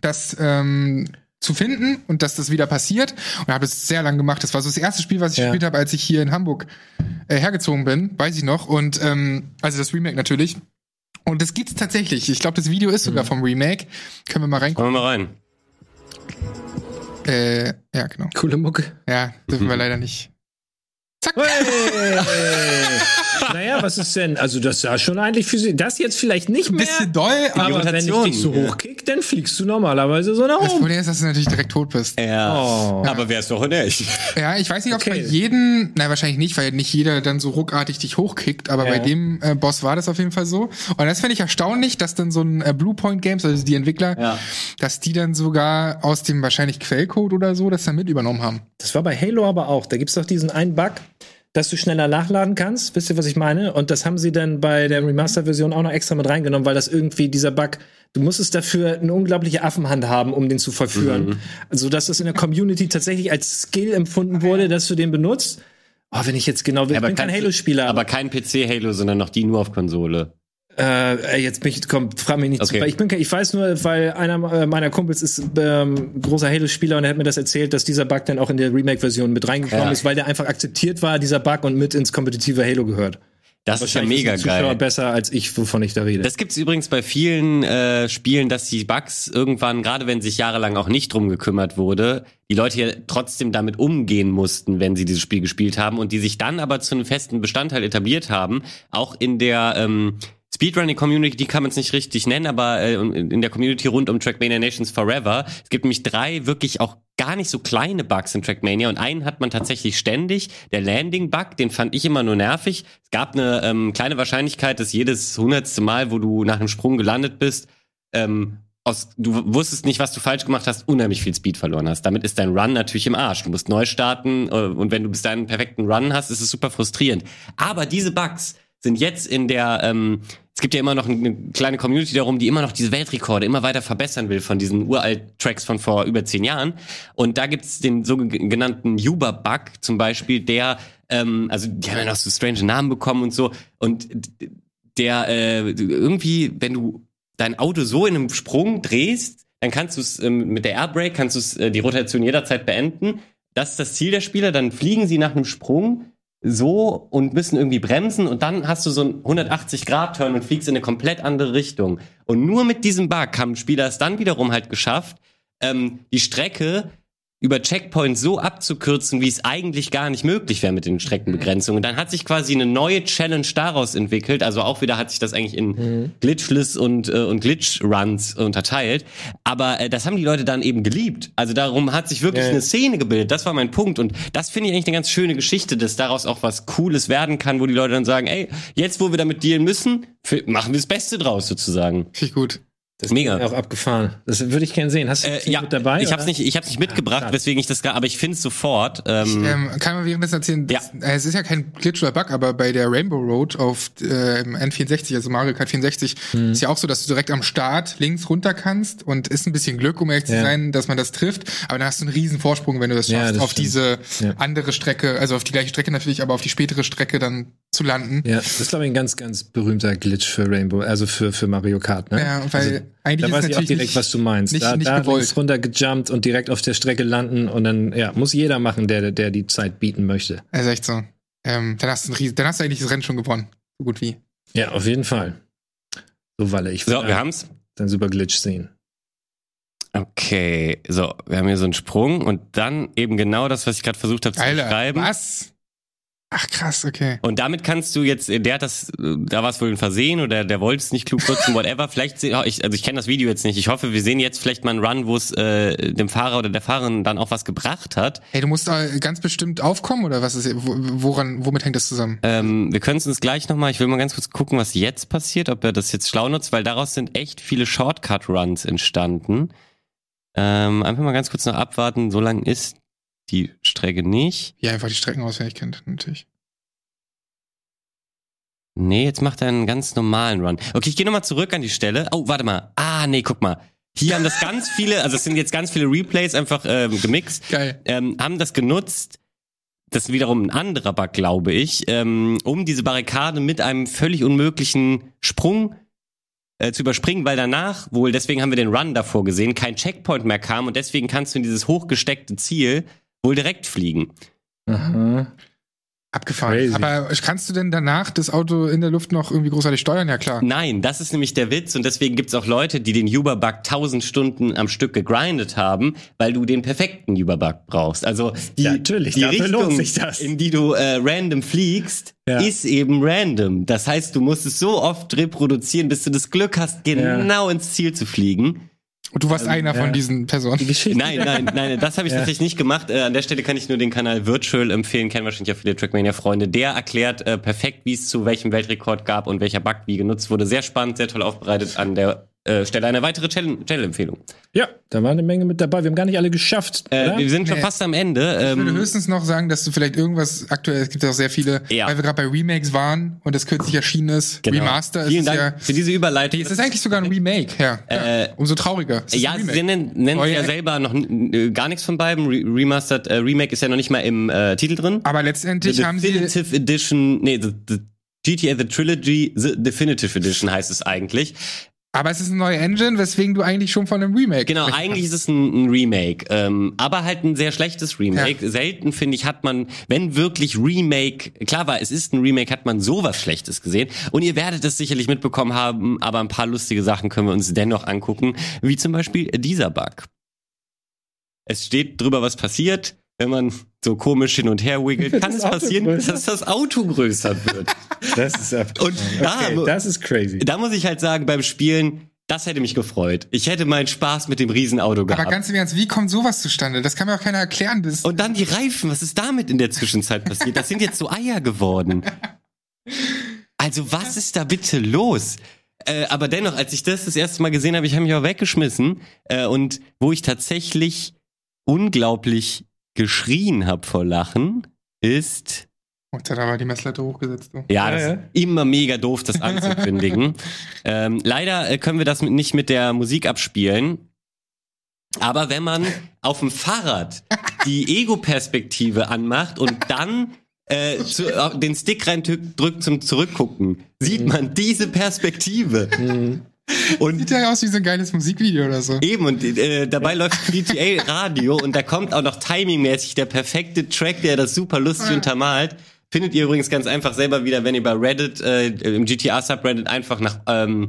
das ähm, zu finden und dass das wieder passiert. Und habe es sehr lang gemacht. Das war so das erste Spiel, was ich Ja. gespielt habe, als ich hier in Hamburg äh, hergezogen bin, weiß ich noch. Und ähm, also das Remake natürlich. Und das gibt's tatsächlich. Ich glaube, das Video ist sogar vom Remake. Können wir mal reingucken. Kommen wir mal rein. Äh, ja, genau. Coole Mucke. Ja, dürfen wir (laughs) leider nicht. Zack. Hey! Naja, was ist denn? Also, das sah schon eigentlich für sie. Das jetzt vielleicht nicht Ein mehr. bisschen doll, aber wenn ich dich so hochkick, dann fliegst du normalerweise so nach das oben. Problem ist, dass du natürlich direkt tot bist. Ja. Oh. Aber wär's doch nicht. Ja, ich weiß nicht, ob Okay. bei jedem, nein, wahrscheinlich nicht, weil nicht jeder dann so ruckartig dich hochkickt, aber Ja. bei dem äh, Boss war das auf jeden Fall so. Und das finde ich erstaunlich, dass dann so ein äh, Bluepoint Games, also die Entwickler, Ja. dass die dann sogar aus dem wahrscheinlich Quellcode oder so das dann mit übernommen haben. Das war bei Halo aber auch. Da gibt's doch diesen einen Bug, dass du schneller nachladen kannst. Wisst ihr, was ich meine? Und das haben sie dann bei der Remaster-Version auch noch extra mit reingenommen, weil das irgendwie dieser Bug, du musstest dafür eine unglaubliche Affenhand haben, um den zu verführen. Mhm. Also, dass das in der Community tatsächlich als Skill empfunden wurde, dass du den benutzt. Oh, wenn ich jetzt genau will, ich bin kein Halo-Spieler. Aber kein PC-Halo, sondern noch die nur auf Konsole. Äh, jetzt bin ich, komm, frag mich nicht Okay. zu. Ich, bin, ich weiß nur, weil einer äh, meiner Kumpels ist ähm, großer Halo-Spieler und er hat mir das erzählt, dass dieser Bug dann auch in der Remake-Version mit reingekommen Ja. ist, weil der einfach akzeptiert war, dieser Bug und mit ins kompetitive Halo gehört. Das ist ja mega Zuschauer geil. besser als ich, wovon ich da rede. Das gibt's übrigens bei vielen äh, Spielen, dass die Bugs irgendwann, gerade wenn sich jahrelang auch nicht drum gekümmert wurde, die Leute ja trotzdem damit umgehen mussten, wenn sie dieses Spiel gespielt haben und die sich dann aber zu einem festen Bestandteil etabliert haben, auch in der ähm, Speedrunning-Community, die kann man es nicht richtig nennen, aber äh, in der Community rund um Trackmania Nations Forever. Es gibt nämlich drei wirklich auch gar nicht so kleine Bugs in Trackmania und einen hat man tatsächlich ständig. Der Landing-Bug, den fand ich immer nur nervig. Es gab eine ähm, kleine Wahrscheinlichkeit, dass jedes hundertste Mal, wo du nach einem Sprung gelandet bist, ähm, aus, du wusstest nicht, was du falsch gemacht hast, unheimlich viel Speed verloren hast. Damit ist dein Run natürlich im Arsch. Du musst neu starten äh, und wenn du bis dahin einen perfekten Run hast, ist es super frustrierend. Aber diese Bugs sind jetzt in der, ähm, es gibt ja immer noch eine kleine Community darum, die immer noch diese Weltrekorde immer weiter verbessern will von diesen uralt Tracks von vor über zehn Jahren. Und da gibt's den sogenannten Uber-Bug zum Beispiel, der, ähm, also die haben ja noch so strange Namen bekommen und so. Und der äh, irgendwie, wenn du dein Auto so in einem Sprung drehst, dann kannst du es ähm, mit der Airbrake kannst du es äh, die Rotation jederzeit beenden. Das ist das Ziel der Spieler. Dann fliegen sie nach einem Sprung so und müssen irgendwie bremsen und dann hast du so einen 180 Grad Turn und fliegst in eine komplett andere Richtung. Und nur mit diesem Bug haben Spieler es dann wiederum halt geschafft, ähm, die Strecke über Checkpoints so abzukürzen, wie es eigentlich gar nicht möglich wäre mit den Streckenbegrenzungen. Und dann hat sich quasi eine neue Challenge daraus entwickelt. Also auch wieder hat sich das eigentlich in Glitchless und, äh, und Glitch-Runs unterteilt. Aber äh, das haben die Leute dann eben geliebt. Also darum hat sich wirklich Ja. eine Szene gebildet. Das war mein Punkt. Und das finde ich eigentlich eine ganz schöne Geschichte, dass daraus auch was Cooles werden kann, wo die Leute dann sagen, ey, jetzt wo wir damit dealen müssen, machen wir das Beste draus sozusagen. Finde ich gut. Das Mega. ist auch abgefahren. Das würde ich gerne sehen. Hast du Äh, das ja, mit dabei? ich habe oder? nicht, ich hab's nicht mitgebracht, schade. weswegen ich das, gar- aber ich finde es sofort. Ähm, Ähm, kann man währenddessen erzählen, das, äh, es ist ja kein Glitch oder Bug, aber bei der Rainbow Road auf äh, im N64, also Mario Kart 64, Mhm. ist ja auch so, dass du direkt am Start links runter kannst und ist ein bisschen Glück, um ehrlich zu Ja. sein, dass man das trifft, aber dann hast du einen riesen Vorsprung, wenn du das Ja, schaffst, das auf stimmt. diese Ja. andere Strecke, also auf die gleiche Strecke natürlich, aber auf die spätere Strecke dann zu landen. Ja, das ist, glaube ich, ein ganz, ganz berühmter Glitch für Rainbow, also für, für Mario Kart, ne? Ja, weil also, eigentlich da ist weiß ich auch natürlich direkt, nicht- was du meinst. nicht- da nicht da links runtergejumpt und direkt auf der Strecke landen und dann, ja, muss jeder machen, der, der die Zeit bieten möchte. Also echt so. Ähm, dann, hast du ein dann hast du eigentlich das Rennen schon gewonnen. So gut wie. Ja, auf jeden Fall. So, Walle, ich So, will wir haben's. dann super Glitch sehen. Okay, so, wir haben hier so einen Sprung und dann eben genau das, was ich gerade versucht habe zu Alter, beschreiben. was? Ach krass, okay. Und damit kannst du jetzt, der hat das, äh, da war es wohl ein Versehen oder der wollte es nicht klug nutzen, whatever. Vielleicht, oh, ich, also ich kenne das Video jetzt nicht. Ich hoffe, wir sehen jetzt vielleicht mal einen Run, wo es äh, dem Fahrer oder der Fahrerin dann auch was gebracht hat. Hey, du musst da ganz bestimmt aufkommen oder was ist wo- woran womit hängt das zusammen? Ähm, wir können es uns gleich nochmal, ich will mal ganz kurz gucken, was jetzt passiert, ob er das jetzt schlau nutzt, weil daraus sind echt viele Shortcut-Runs entstanden. Ähm, einfach mal ganz kurz noch abwarten, so lang ist die Strecke nicht. Ja, einfach die Strecken auswendig kennt, natürlich. Nee, jetzt macht er einen ganz normalen Run. Okay, ich gehe nochmal zurück an die Stelle. Oh, warte mal. Ah, nee, guck mal. Hier haben das ganz (laughs) viele, also es sind jetzt ganz viele Replays einfach ähm, gemixt. Geil. Ähm, haben das genutzt, das ist wiederum ein anderer Bug, glaube ich, ähm, um diese Barrikade mit einem völlig unmöglichen Sprung äh, zu überspringen, weil danach, wohl, deswegen haben wir den Run davor gesehen, kein Checkpoint mehr kam und deswegen kannst du in dieses hochgesteckte Ziel wohl direkt fliegen. Aha. Abgefahren. Crazy. Aber kannst du denn danach das Auto in der Luft noch irgendwie großartig steuern? Ja, klar. Nein, das ist nämlich der Witz und deswegen gibt's auch Leute, die den Uber-Bug 1000 Stunden am Stück gegrindet haben, weil du den perfekten Uber-Bug brauchst. Also die, Ja, natürlich, die dafür Richtung, lohnt sich das. in die du äh, random fliegst, Ja. ist eben random. Das heißt, du musst es so oft reproduzieren, bis du das Glück hast, genau ins Ziel zu fliegen. Und du warst einer Ähm, ja. von diesen Personen. Die Geschichte. Nein, nein, nein, das habe ich Ja. tatsächlich nicht gemacht. Äh, an der Stelle kann ich nur den Kanal Virtual empfehlen, kennen wahrscheinlich auch viele Trackmania-Freunde. Der erklärt äh, perfekt, wie es zu welchem Weltrekord gab und welcher Bug wie genutzt wurde. Sehr spannend, sehr toll aufbereitet. An der äh, Stelle eine weitere Channel- Channel-Empfehlung. Ja, da war eine Menge mit dabei. Wir haben gar nicht alle geschafft. Äh, oder? wir sind schon Nee. fast am Ende. Ich würde Ähm, höchstens noch sagen, dass du vielleicht irgendwas aktuell, es gibt ja auch sehr viele, Ja. weil wir gerade bei Remakes waren und das kürzlich erschienen ist. genau. Remaster Vielen ist Dank ja. für diese Überleitung. Es ist eigentlich sogar ein Remake, ja. Äh, ja. Umso trauriger. Ja, sie nennen, nennen Oh, ja ja. selber noch äh, gar nichts von beiden. Re Remastered äh, Remake ist ja noch nicht mal im äh, Titel drin. Aber letztendlich The haben sie, Definitive Edition, nee, the, the GTA The Trilogy, The Definitive Edition heißt es eigentlich. Aber es ist eine neue Engine, weswegen du eigentlich schon von einem Remake Genau, eigentlich kannst. ist es ein, ein Remake, ähm, aber halt ein sehr schlechtes Remake. Selten, finde ich, hat man, wenn wirklich Remake, klar war, es ist ein Remake, hat man sowas Schlechtes gesehen. Und ihr werdet es sicherlich mitbekommen haben, aber ein paar lustige Sachen können wir uns dennoch angucken, wie zum Beispiel dieser Bug. Es steht drüber, was passiert, wenn man so komisch hin und her wiggelt. (laughs) Kann das es passieren, größer? dass das Auto größer wird? (laughs) Das ist ab Und da- okay, das ist crazy. da muss ich halt sagen, beim Spielen, das hätte mich gefreut. Ich hätte meinen Spaß mit dem Riesenauto gehabt. Aber ganz im Ernst, wie kommt sowas zustande? Das kann mir auch keiner erklären. Das Und dann die Reifen, was ist damit in der Zwischenzeit passiert? Das sind jetzt so Eier geworden. Also was ist da bitte los? Äh, aber dennoch, als ich das das erste Mal gesehen habe, ich habe mich auch weggeschmissen. Äh, und wo ich tatsächlich unglaublich geschrien habe vor Lachen, ist Oh, jetzt hat er aber die Messlatte hochgesetzt. Du. ja, Ja, das ja. ist immer mega doof, das (laughs) anzukündigen. ähm, leider äh, können wir das mit, nicht mit der Musik abspielen. Aber wenn man auf dem Fahrrad die Ego-Perspektive anmacht und dann äh, zu, äh, den Stick reindrückt zum Zurückgucken, sieht man diese Perspektive. Und Sieht ja aus wie so ein geiles Musikvideo oder so. Eben, und äh, dabei läuft GTA (laughs) Radio und da kommt auch noch timingmäßig der perfekte Track, der das super lustig untermalt. Findet ihr übrigens ganz einfach selber wieder, wenn ihr bei Reddit, äh, im GTA-Subreddit einfach nach ähm,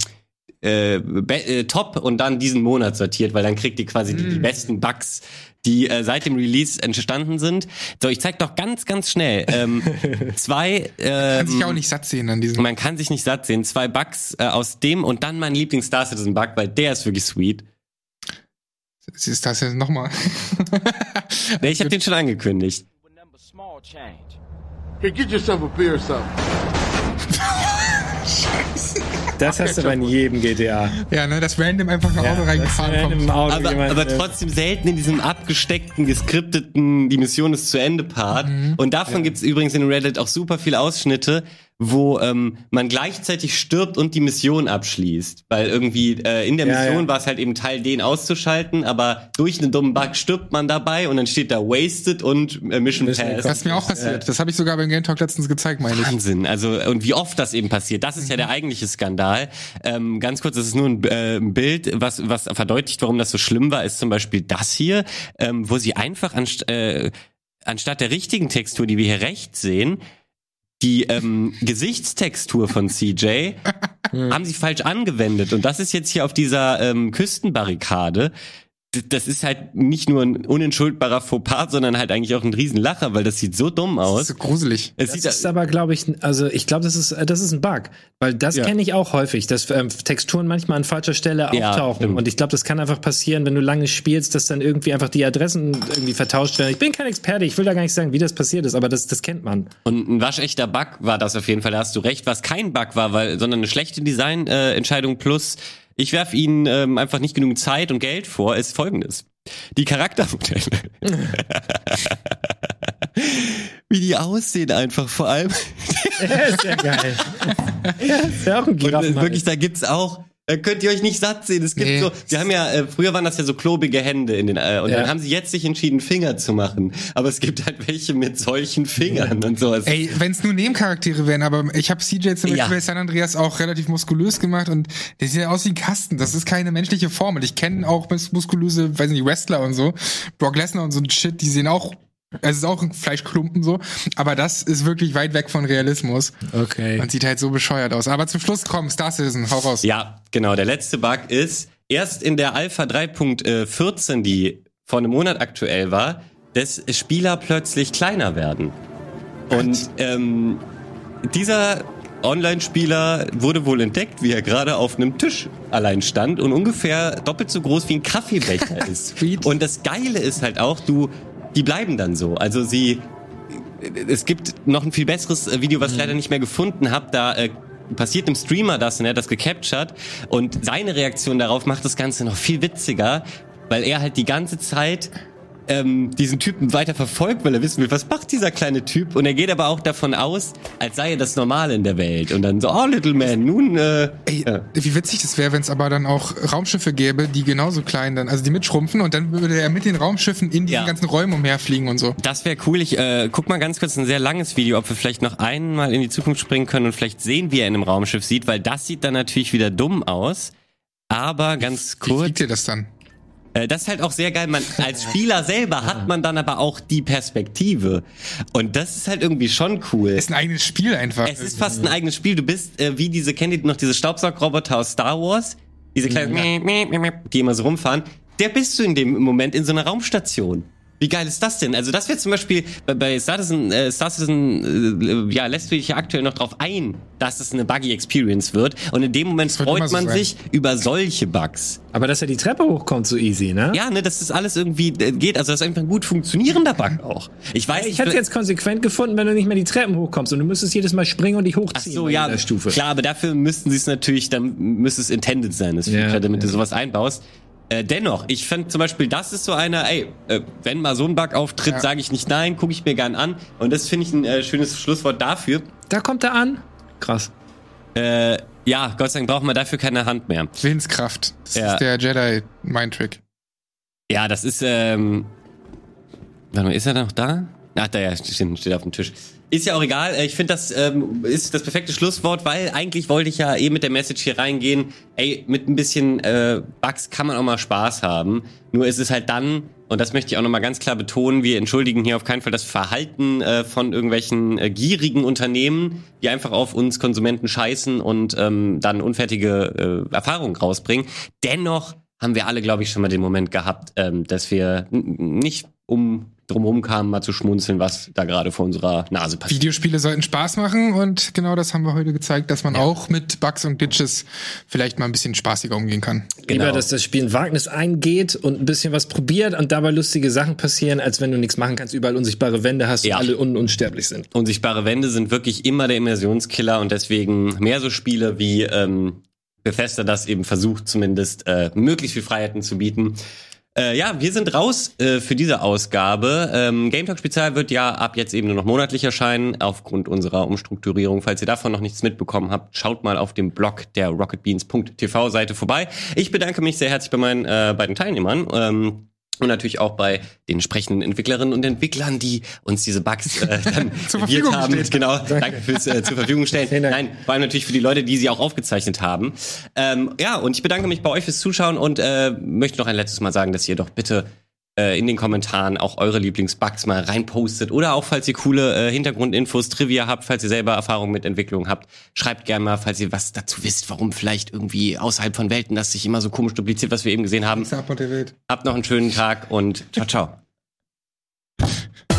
äh, äh, Top und dann diesen Monat sortiert, weil dann kriegt ihr quasi die, die besten Bugs, die äh, seit dem Release entstanden sind. So, ich zeig doch ganz, ganz schnell ähm, (laughs) zwei. Kann sich Ähm, auch nicht satt sehen an diesem. man kann sich nicht satt sehen. Zwei Bugs äh, aus dem und dann mein Lieblings-Star Citizen-Bug, weil der ist wirklich sweet. Ist das jetzt nochmal? (laughs) Nee, ich habe den schon angekündigt. Hey, get yourself a beer or something. Das hast du aber in jedem GTA. ja, ne, das random einfach ein Auto das reingefahren kommt. Auto Aber, jemand, aber äh, trotzdem selten in diesem abgesteckten, geskripteten, die Mission ist zu Ende Part. Und davon gibt's übrigens in Reddit auch super viele Ausschnitte, wo ähm, man gleichzeitig stirbt und die Mission abschließt. Weil irgendwie äh, in der Ja, Mission ja. war es halt eben Teil, den auszuschalten, aber durch einen dummen Bug stirbt man dabei und dann steht da Wasted und äh, Mission Mission Pass. Das ist mir auch passiert. Das habe ich sogar beim Game Talk letztens gezeigt, meine ich. Wahnsinn. Also, und wie oft das eben passiert. Das ist Mhm. ja der eigentliche Skandal. Ähm, ganz kurz, das ist nur ein, äh, ein Bild, was, was verdeutlicht, warum das so schlimm war, ist zum Beispiel das hier, ähm, wo sie einfach anst äh, anstatt der richtigen Textur, die wir hier rechts sehen, die ähm, Gesichtstextur von CJ (laughs) haben sie falsch angewendet. Und das ist jetzt hier auf dieser ähm, Küstenbarrikade. Das ist halt nicht nur ein unentschuldbarer Fauxpas, sondern halt eigentlich auch ein Riesenlacher, weil das sieht so dumm Das aus. ist so gruselig. Es Das sieht ist aber, glaube ich, also ich glaube, das ist, äh, das ist ein Bug. Weil das Ja. kenne ich auch häufig, dass ähm, Texturen manchmal an falscher Stelle Ja, auftauchen. stimmt. und ich glaube, das kann einfach passieren, wenn du lange spielst, dass dann irgendwie einfach die Adressen irgendwie vertauscht werden. Ich bin kein Experte, ich will da gar nicht sagen, wie das passiert ist, aber das, das kennt man. Und ein waschechter Bug war das auf jeden Fall, da hast du recht, was kein Bug war, weil, sondern eine schlechte Designentscheidung äh, plus, ich werfe ihnen ähm, einfach nicht genug Zeit und Geld vor, ist folgendes. Die Charaktermodelle. (laughs) Wie die aussehen einfach, vor allem. ist (laughs) ja geil. ja, ist ja auch ein Und äh, Giraffen. wirklich, da gibt's auch, da könnt ihr euch nicht satt sehen. Es gibt Nee. so, sie haben ja, äh, früher waren das ja so klobige Hände in den, äh, und Ja. dann haben sie jetzt sich entschieden, Finger zu machen. Aber es gibt halt welche mit solchen Fingern und sowas. Ey, wenn es nur Nebencharaktere wären, aber ich habe CJ zum Beispiel bei San Andreas auch relativ muskulös gemacht und der sieht ja aus wie ein Kasten. Das ist keine menschliche Form. Und ich kenne auch mus- muskulöse, weiß nicht, Wrestler und so, Brock Lesnar und so ein Shit, die sehen auch, es ist auch ein Fleischklumpen so, aber das ist wirklich weit weg von Realismus okay. und sieht halt so bescheuert aus. Aber zum Schluss komm, Star Citizen, hau raus. Ja, genau. Der letzte Bug ist, erst in der Alpha 3.14, die vor einem Monat aktuell war, dass Spieler plötzlich kleiner werden. Und ähm, dieser Online-Spieler wurde wohl entdeckt, wie er gerade auf einem Tisch allein stand und ungefähr doppelt so groß wie ein Kaffeebecher (laughs) ist. Und das Geile ist halt auch, du, die bleiben dann so. Also sie, es gibt noch ein viel besseres äh, Video, was ich leider nicht mehr gefunden habe. Da äh, passiert einem Streamer das und er hat das gecaptured. Und seine Reaktion darauf macht das Ganze noch viel witziger, weil er halt die ganze Zeit ähm, diesen Typen weiter verfolgt, weil er wissen will, was macht dieser kleine Typ. Und er geht aber auch davon aus, als sei er das Normale in der Welt. Und dann so, oh, Little Man, nun, äh, Ey, ja. wie witzig das wäre, wenn es aber dann auch Raumschiffe gäbe, die genauso klein dann, also die mitschrumpfen und dann würde er mit den Raumschiffen in diesen Ja. ganzen Räumen umherfliegen und so. Das wäre cool. Ich äh, guck mal ganz kurz ein sehr langes Video, ob wir vielleicht noch einmal in die Zukunft springen können und vielleicht sehen, wie er in einem Raumschiff sieht, weil das sieht dann natürlich wieder dumm aus. Aber ganz Wie kurz, kriegt ihr das dann? Äh, das ist halt auch sehr geil. Man als Spieler selber hat man dann aber auch die Perspektive und das ist halt irgendwie schon cool. Ist ein eigenes Spiel einfach. Es ist fast ein eigenes Spiel. Du bist äh, wie diese, kennt ihr noch diese Staubsaugroboter aus Star Wars? Diese kleinen, die immer so rumfahren. Der bist du in dem Moment in so einer Raumstation. Wie geil ist das denn? Also das wäre zum Beispiel bei, bei Star Citizen, äh, Star Citizen äh, ja, lässt du dich ja aktuell noch drauf ein, dass es eine buggy Experience wird. Und in dem Moment freut so man sein. sich über solche Bugs. Aber dass er die Treppe hochkommt, so easy, ne? Ja, ne, dass das alles irgendwie äh, geht. Also das ist einfach ein gut funktionierender Bug auch. Ich weiß Ich nicht, hätte es jetzt konsequent gefunden, wenn du nicht mehr die Treppen hochkommst und du müsstest jedes Mal springen und dich Ach hochziehen. so, bei ja, Stufe. klar, aber dafür müssten sie es natürlich, dann müsste es intended sein, das Ja, Feature, damit ja. du sowas einbaust. Äh, dennoch, ich finde zum Beispiel, das ist so einer, ey, äh, wenn mal so ein Bug auftritt, Ja. sage ich nicht nein, gucke ich mir gern an. Und das finde ich ein äh, schönes Schlusswort dafür. Da kommt er an. Krass. Äh, ja, Gott sei Dank brauchen wir dafür keine Hand mehr. Willenskraft. Das Ja. ist der Jedi Mindtrick. Ja, das ist, ähm, warte mal, ist er noch da? Ach, da ja, steht, steht auf dem Tisch. Ist ja auch egal. Äh, Ich finde, das ähm, ist das perfekte Schlusswort, weil eigentlich wollte ich ja eh mit der Message hier reingehen. Ey, mit ein bisschen äh, Bugs kann man auch mal Spaß haben. Nur ist es halt dann, und das möchte ich auch nochmal ganz klar betonen, wir entschuldigen hier auf keinen Fall das Verhalten äh, von irgendwelchen äh, gierigen Unternehmen, die einfach auf uns Konsumenten scheißen und ähm, dann unfertige äh, Erfahrungen rausbringen. Dennoch haben wir alle, glaube ich, schon mal den Moment gehabt, ähm, dass wir nicht um drumherum kamen, mal zu schmunzeln, was da gerade vor unserer Nase passiert. Videospiele sollten Spaß machen und genau das haben wir heute gezeigt, dass man auch mit Bugs und Glitches vielleicht mal ein bisschen spaßiger umgehen kann. Genau. Lieber, dass das Spiel ein Wagnis eingeht und ein bisschen was probiert und dabei lustige Sachen passieren, als wenn du nichts machen kannst, überall unsichtbare Wände hast Ja. und alle un unsterblich sind. Unsichtbare Wände sind wirklich immer der Immersionskiller und deswegen mehr so Spiele wie ähm, Bethesda das eben versucht, zumindest äh, möglichst viel Freiheiten zu bieten. Äh, ja, wir sind raus äh, für diese Ausgabe. Ähm, Game Talk Spezial wird ja ab jetzt eben nur noch monatlich erscheinen, aufgrund unserer Umstrukturierung. Falls ihr davon noch nichts mitbekommen habt, schaut mal auf dem Blog der rocketbeans.tv Seite vorbei. Ich bedanke mich sehr herzlich bei meinen äh, beiden Teilnehmern. Ähm, und natürlich auch bei den entsprechenden Entwicklerinnen und Entwicklern, die uns diese Bugs äh, dann (laughs) Zur serviert Verfügung haben. steht. Genau, danke fürs äh, zur Verfügung stellen. Dank. Nein, vor allem natürlich für die Leute, die sie auch aufgezeichnet haben. Ähm, ja, und ich bedanke mich bei euch fürs Zuschauen und äh, möchte noch ein letztes Mal sagen, dass ihr doch bitte äh, in den Kommentaren auch eure Lieblingsbugs mal reinpostet oder auch, falls ihr coole äh, Hintergrundinfos, Trivia habt, falls ihr selber Erfahrung mit Entwicklung habt, schreibt gerne mal, falls ihr was dazu wisst, warum vielleicht irgendwie außerhalb von Welten das sich immer so komisch dupliziert, was wir eben gesehen haben. Habt noch einen schönen Tag und ciao, ciao. (laughs)